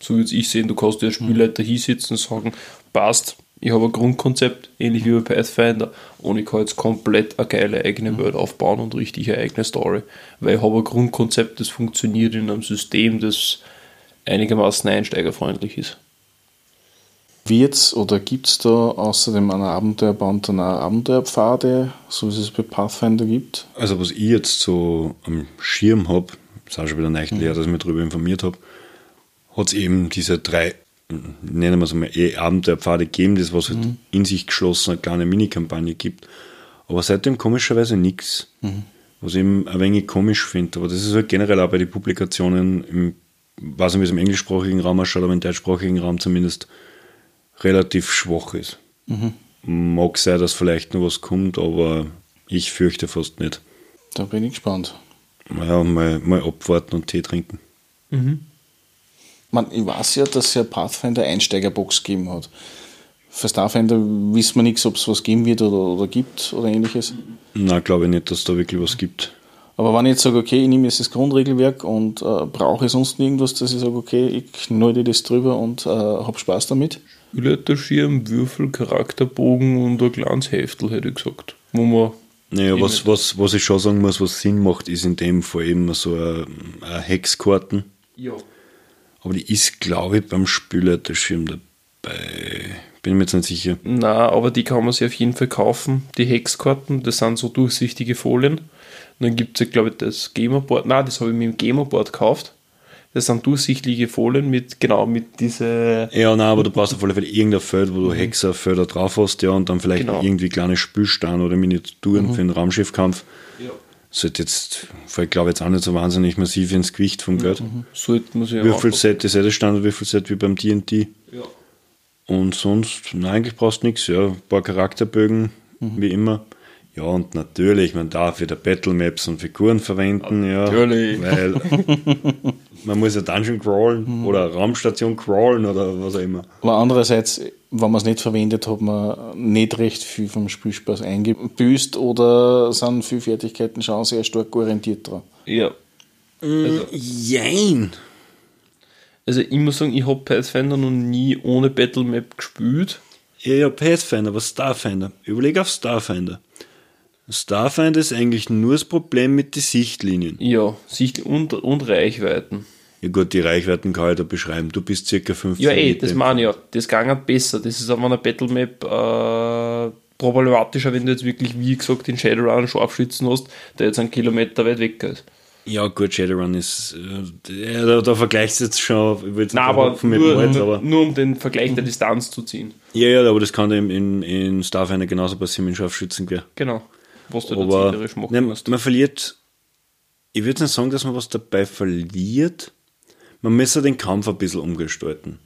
so würde ich sehen, du kannst als Spielleiter hinsetzen und sagen, passt, ich habe ein Grundkonzept, ähnlich wie bei Pathfinder, und ich kann jetzt komplett eine geile eigene Welt aufbauen und richtig eine eigene Story. Weil ich habe ein Grundkonzept, das funktioniert in einem System, das einigermaßen einsteigerfreundlich ist. Wird's oder gibt es da außerdem einer Abenteuerband dann auch Abenteuerpfade, so wie es bei Pathfinder gibt? also was ich jetzt so am Schirm habe, ist auch schon wieder nicht leer, dass ich mich darüber informiert habe, hat es eben diese drei, nennen wir es mal, eh Abenteuerpfade gegeben, das was halt in sich geschlossen eine kleine Minikampagne gibt. Aber seitdem komischerweise nichts. Was ich eben ein wenig komisch finde. Aber das ist halt generell auch bei den Publikationen, im, weiß nicht, wie es im englischsprachigen Raum ausschaut, aber im deutschsprachigen Raum zumindest relativ schwach ist. Mag sein, dass vielleicht noch was kommt, aber ich fürchte fast nicht. Da bin ich gespannt. Ja, mal, mal abwarten und Tee trinken. Man, ich weiß ja, dass es ja Pathfinder Einsteigerbox gegeben hat. Für Starfinder wissen wir nichts, ob es was geben wird oder, oder gibt oder ähnliches. Na, glaube ich nicht, dass da wirklich was gibt. Aber wenn ich jetzt sage, okay, ich nehme jetzt das Grundregelwerk und äh, brauche sonst irgendwas, dass ich sage, okay, ich knall das drüber und äh, habe Spaß damit. Spielleiterschirm, Würfel, Charakterbogen und ein kleines Heftel, hätte ich gesagt. Wo man Naja, Eh was, was, was ich schon sagen muss, was Sinn macht, ist in dem Fall eben so eine, eine Hexkarten. ja. Aber die ist, glaube ich, beim Spielleiterschirm dabei. Bin mir jetzt nicht sicher. Na, aber die kann man sich auf jeden Fall kaufen. Die Hexkarten, das sind so durchsichtige Folien. Und dann gibt es ja, glaube ich, das Gamerboard. Na, das habe ich mir im Gamerboard gekauft. Das sind durchsichtige Folien mit, genau, mit diese. Ja, nein, aber du brauchst auf alle Fälle irgendein Feld, wo du Hexerfelder drauf hast, ja, und dann vielleicht Genau. irgendwie kleine Spielsteine oder Miniaturen für den Raumschiffkampf. Ja. Sollte jetzt, fällt glaube ich jetzt auch nicht so wahnsinnig massiv ins Gewicht vom Geld. Sollte man sich ja Würfelset ist ja das Standardwürfelset wie beim D&D. Ja. Und sonst, nein, eigentlich brauchst du nichts. Ja, ein paar Charakterbögen, wie immer. Ja, und natürlich, man darf wieder Battlemaps und Figuren verwenden, ja. Natürlich. Weil man muss ja Dungeon crawlen oder Raumstation crawlen oder was auch immer. Aber andererseits, wenn man es nicht verwendet, hat man nicht recht viel vom Spielspaß eingebüßt oder sind viele Fertigkeiten schon sehr stark orientiert dran. ja. Also, Jein. also ich muss sagen, ich habe Pathfinder noch nie ohne Battlemap gespielt. Ja, ja, Pathfinder, aber Starfinder. Überleg auf Starfinder. Starfinder ist eigentlich nur das Problem mit den Sichtlinien. Ja, Sicht und, und Reichweiten. Ja gut, die Reichweiten kann ich da beschreiben. Du bist circa 15 Ja, eh, Meter das meine ich ja. Das ging besser. Das ist aber eine Battlemap äh, problematischer, wenn du jetzt wirklich, wie gesagt, den Shadowrun Scharfschützen hast, der jetzt einen Kilometer weit weg ist. Ja, gut, Shadowrun ist. Äh, da, da vergleichst du jetzt schon. Ich will jetzt Nein, aber mit nur, Wald, nur, aber. nur um den Vergleich der Distanz zu ziehen. Ja, ja, aber das kann in, in, in Starfinder genauso passieren mit Scharfschützengewehr. Genau. Was du da Aber zielerisch machen ne, musst. man verliert. Ich würde nicht sagen, dass man was dabei verliert. Man müsste den Kampf ein bisschen umgestalten.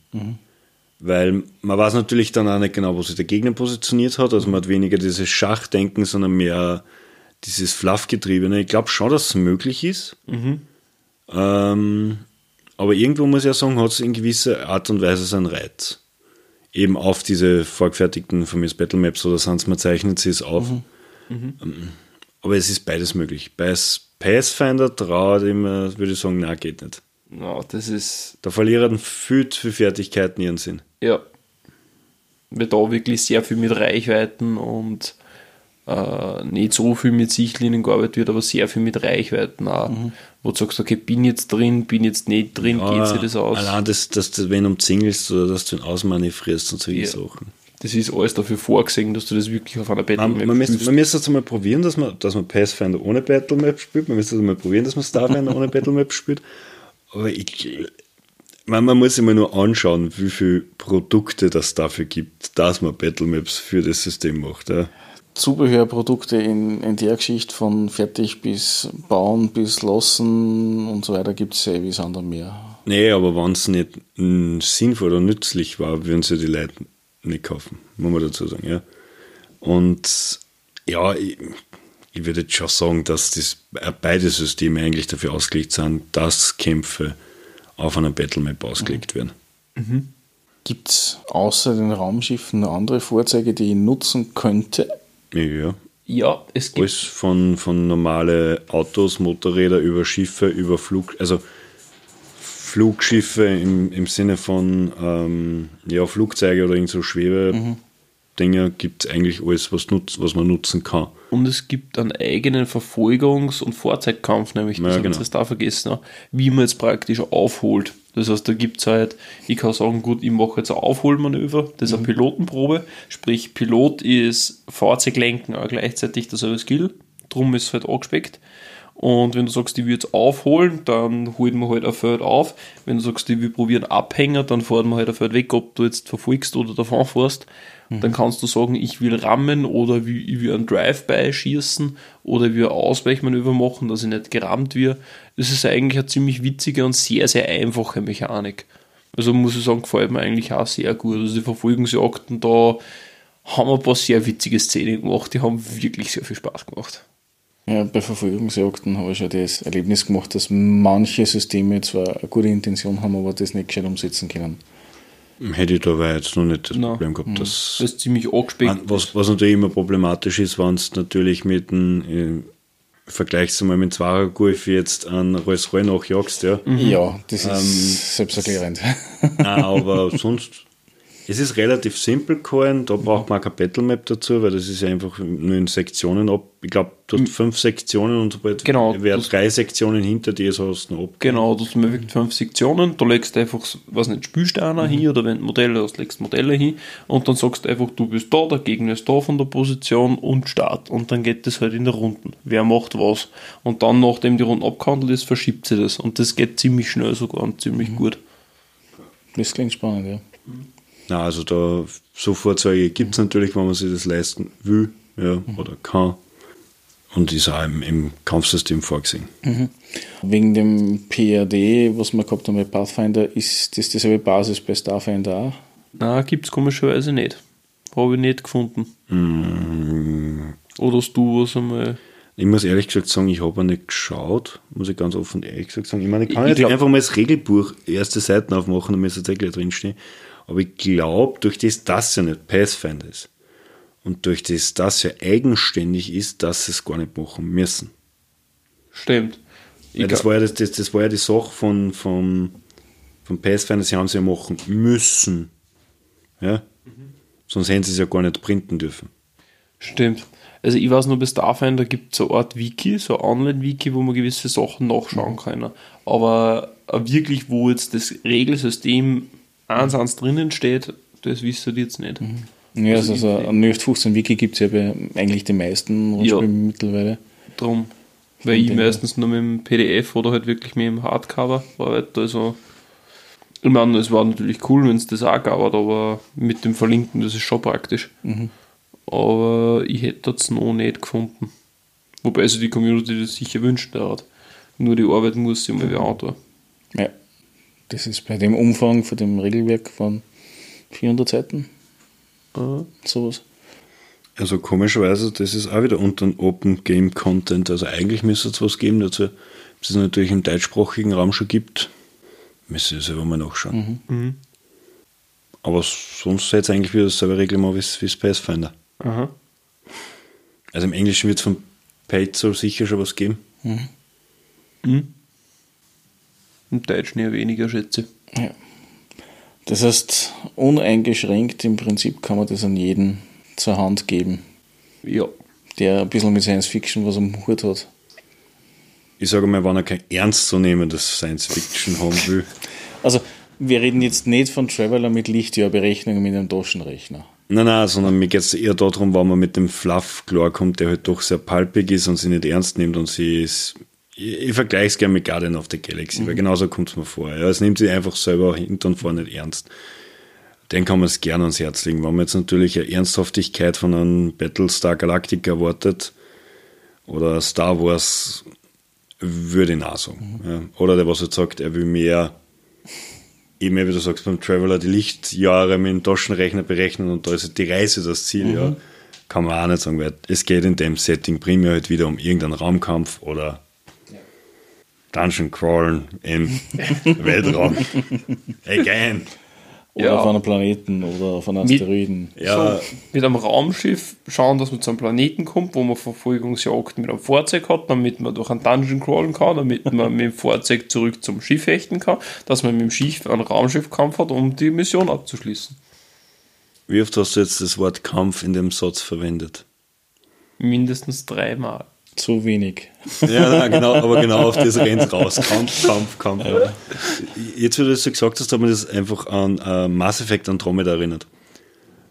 Weil man weiß natürlich dann auch nicht genau, wo sich der Gegner positioniert hat. Also man hat weniger dieses Schachdenken, sondern mehr dieses Fluffgetriebene. Ich glaube schon, dass es möglich ist. Ähm, aber irgendwo muss ich ja sagen, hat es in gewisser Art und Weise seinen Reiz. Eben auf diese vorgefertigten von mir Battle Maps oder sonst man zeichnet sie es auf. Ähm, Aber es ist beides möglich. Bei Pathfinder traut immer, würde ich sagen, nein, geht nicht. Ja, das ist, Da verlieren viel zu viele Fertigkeiten ihren Sinn. ja, wird da wirklich sehr viel mit Reichweiten und äh, nicht so viel mit Sichtlinien gearbeitet wird, aber sehr viel mit Reichweiten auch. Wo du sagst, okay, bin jetzt drin, bin jetzt nicht drin, geht sich das aus? Allein, dass, dass du wen umzingelst oder dass du ihn ausmanövrierst und solche Ja. Sachen. Das ist alles dafür vorgesehen, dass du das wirklich auf einer Battle Map man, müsste, spielst. man müsste jetzt mal probieren, dass man, dass man Pathfinder ohne Battlemap spielt. Man müsste jetzt mal probieren, dass man Starfinder ohne Battlemap spielt. Aber ich, man, man muss mal nur anschauen, wie viele Produkte das dafür gibt, dass man Battlemaps für das System macht. Ja. Zubehörprodukte in, in der Geschichte von fertig bis bauen bis lassen und so weiter gibt es ja wie Sand am Meer. Nee, aber wenn es nicht sinnvoll oder nützlich war, würden sie die Leute nicht kaufen, muss man dazu sagen, ja. Und ja, ich, ich würde jetzt schon sagen, dass das, äh, beide Systeme eigentlich dafür ausgelegt sind, dass Kämpfe auf einer Battlemap ausgelegt werden. Gibt es außer den Raumschiffen noch andere Fahrzeuge, die ich nutzen könnte? Ja, Ja, es gibt alles von, von normale Autos, Motorräder über Schiffe, über Flug, also Flugschiffe im, im Sinne von ähm, ja, Flugzeuge oder irgend so Schwebe-Dinger gibt es eigentlich alles, was, nutz, was man nutzen kann. Und es gibt einen eigenen Verfolgungs- und Fahrzeugkampf, nämlich, das Ja, haben genau. wir jetzt da vergessen, wie man jetzt praktisch aufholt. Das heißt, da gibt es halt, ich kann sagen, gut, ich mache jetzt ein Aufholmanöver, das ist eine Pilotenprobe, sprich, Pilot ist Fahrzeuglenken auch gleichzeitig dasselbe Skill, drum ist es halt angespeckt. Und wenn du sagst, ich will jetzt aufholen, dann holt man halt ein Feld auf. Wenn du sagst, ich will probieren Abhänger, dann fährt man halt ein Feld weg, ob du jetzt verfolgst oder davon fährst. Dann kannst du sagen, ich will rammen oder wie- ich will einen Drive-by schießen oder ich will ein Ausweichmanöver machen, dass ich nicht gerammt wird. Das ist eigentlich eine ziemlich witzige und sehr, sehr einfache Mechanik. Also muss ich sagen, gefällt mir eigentlich auch sehr gut. Also die Verfolgungsjagden, da haben wir ein paar sehr witzige Szenen gemacht, die haben wirklich sehr viel Spaß gemacht. Ja, bei Verfolgungsjagden habe ich schon das Erlebnis gemacht, dass manche Systeme zwar eine gute Intention haben, aber das nicht gescheit umsetzen können. Hätte ich dabei jetzt noch nicht das Na. Problem gehabt, dass Das ist ziemlich angespeckt. Was, was natürlich immer problematisch ist, wenn es natürlich mit dem, äh, mal mit dem Zwarer Golf jetzt an Rolls Royce nachjagst, ja. Ja, das ist selbsterklärend. Nein, aber sonst, es ist relativ simpel gehalten, da braucht man auch keine Battlemap dazu, weil das ist ja einfach nur in Sektionen ab. Ich glaube, du hast fünf Sektionen und sobald Genau, wer drei Sektionen hinter dir ist, hast du noch ab. Genau, du hast wirklich fünf Sektionen, da legst du einfach, was nicht, Spielsteine hin oder wenn du Modelle hast, legst du Modelle hin und dann sagst du einfach, du bist da, der Gegner ist da von der Position und Start. Und dann geht das halt in der Runden. Wer macht was? Und dann, nachdem die Runde abgehandelt ist, verschiebt sie das. Und das geht ziemlich schnell sogar und ziemlich gut. Das klingt spannend, ja. Na, also da so Fahrzeuge gibt es natürlich, wenn man sich das leisten will, ja, oder kann. Und ist auch im, im Kampfsystem vorgesehen. Wegen dem PRD, was wir gehabt haben bei Pathfinder, ist das dieselbe Basis bei Starfinder auch? Na, gibt es komischerweise nicht. Habe ich nicht gefunden. Oder hast du was einmal. Ich muss ehrlich gesagt sagen, ich habe nicht geschaut, muss ich ganz offen ehrlich gesagt sagen. Ich meine, ich kann Ich jetzt glaub- einfach mal das Regelbuch erste Seiten aufmachen, damit es tatsächlich drinstehen. Aber ich glaube, durch das, dass ja nicht Pathfinder ist und durch das, dass ja eigenständig ist, dass sie es gar nicht machen müssen. Stimmt. Weil das, war ja das, das, das war ja die Sache von, von, von Pathfinder, sie haben es ja machen müssen. Ja? Sonst hätten sie es ja gar nicht printen dürfen. Stimmt. Also ich weiß nur, bei Starfinder gibt es so eine Art Wiki, so ein Online-Wiki, wo man gewisse Sachen nachschauen kann. Aber wirklich, wo jetzt das Regelsystem eins eins drinnen steht, das wisst ihr jetzt nicht. Ja, also, so ein 0815 Wiki gibt es ja bei eigentlich den meisten Rollenspielen mittlerweile. Drum. Weil ich meistens nur mit dem PDF oder halt wirklich mit dem Hardcover arbeite. Also, ich meine, es war natürlich cool, wenn es das auch gab, aber mit dem Verlinken, das ist schon praktisch. Aber ich hätte das noch nicht gefunden. Wobei sich die Community das sicher wünscht hat. Nur die Arbeit muss sie mal wieder antun. Ja. Das ist bei dem Umfang von dem Regelwerk von 400 Seiten, Äh, sowas. Also komischerweise, das ist auch wieder unter dem Open Game Content. Also eigentlich müsste es was geben dazu. Ob es natürlich im deutschsprachigen Raum schon gibt, müsste ich selber mal nachschauen. Mhm. Aber sonst seid ihr eigentlich wieder dasselbe Reglement wie wie das Pathfinder. Aha. Also im Englischen wird es von Paizo sicher schon was geben. Im Deutschen eher weniger, schätze ich. Ja. Das heißt, uneingeschränkt im Prinzip kann man das an jeden zur Hand geben, Ja. der ein bisschen mit Science Fiction was am Hut hat. Ich sage mal, wenn er kein ernstzunehmendes Science Fiction haben will. Also, wir reden jetzt nicht von Traveler mit Lichtjahrberechnungen mit einem Taschenrechner. Nein, nein, sondern mir geht es eher darum, wenn man mit dem Fluff klarkommt, der halt doch sehr palpig ist und sie nicht ernst nimmt und sie ist. Ich, ich vergleiche es gerne mit Guardian of the Galaxy, weil genauso kommt es mir vor. Ja, es nimmt sich einfach selber hinten und vorne nicht ernst. Den kann man es gerne ans Herz legen. Wenn man jetzt natürlich eine Ernsthaftigkeit von einem Battlestar Galactica erwartet oder Star Wars, würde ich auch sagen. Ja. Oder der, was jetzt sagt, er will mehr eben, wie du sagst, beim Traveler die Lichtjahre mit dem Taschenrechner berechnen und da ist die Reise das Ziel, mhm. ja, kann man auch nicht sagen, weil es geht in dem Setting primär halt wieder um irgendeinen Raumkampf oder Dungeon Crawlen im Weltraum. Again. Oder ja. auf einem Planeten oder auf einem Asteroiden. Mit, ja. So, mit einem Raumschiff schauen, dass man zu einem Planeten kommt, wo man Verfolgungsjagd mit einem Fahrzeug hat, damit man durch einen Dungeon crawlen kann, damit man mit dem Fahrzeug zurück zum Schiff hechten kann, dass man mit dem Schiff einen Raumschiffkampf hat, um die Mission abzuschließen. Wie oft hast du jetzt das Wort Kampf in dem Satz verwendet? Mindestens dreimal. Zu wenig. Ja, nein, genau, aber genau auf das rennt raus. Kampf, Kampf, Kampf. Ja. Jetzt, wie du das so gesagt hast, hat man das einfach an uh, Mass Effect Andromeda erinnert.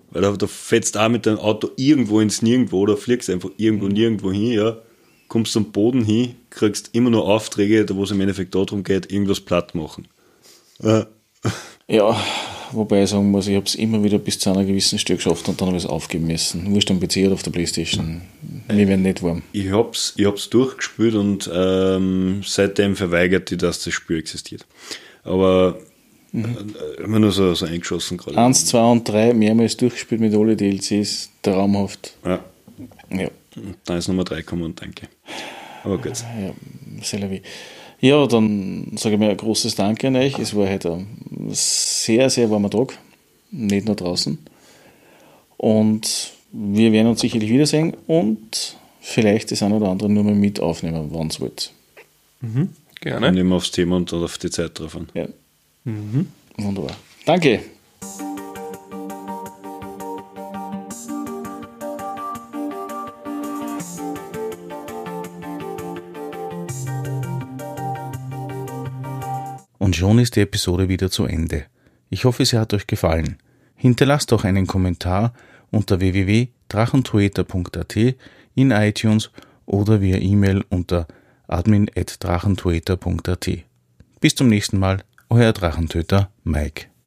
Weil da, da fährst auch mit deinem Auto irgendwo ins Nirgendwo oder fliegst einfach irgendwo mhm. nirgendwo hin, ja, kommst am Boden hin, kriegst immer nur Aufträge, da wo es im Endeffekt darum geht, irgendwas platt machen. Äh. Ja, wobei ich sagen muss, ich habe es immer wieder bis zu einer gewissen Stück geschafft und dann habe ich es aufgeben müssen. Wurscht am PC oder auf der Playstation. Wir werden nicht warm. Ich habe es ich hab's durchgespielt und ähm, seitdem verweigert die, dass das Spiel existiert. Aber mhm. immer nur so, so eingeschossen gerade. Eins, zwei und drei mehrmals durchgespielt mit alle DLCs, traumhaft. Ja. ja. Dann ist Nummer drei gekommen und danke. Aber gut. Ja, sehr ja, dann sage ich mir ein großes Danke an euch. Es war heute ein sehr, sehr warmer Tag, nicht nur draußen. Und wir werden uns sicherlich wiedersehen und vielleicht das eine oder andere nur mal mit aufnehmen, wann es wollt. Mhm, gerne. Und nehmen wir aufs Thema und auf die Zeit drauf an. Ja. Mhm. Wunderbar. Danke. Schon ist die Episode wieder zu Ende. Ich hoffe, sie hat euch gefallen. Hinterlasst doch einen Kommentar unter www.drachentueter.at in iTunes oder via E-Mail unter admin.drachentueter.at. Bis zum nächsten Mal, euer Drachentöter Mike.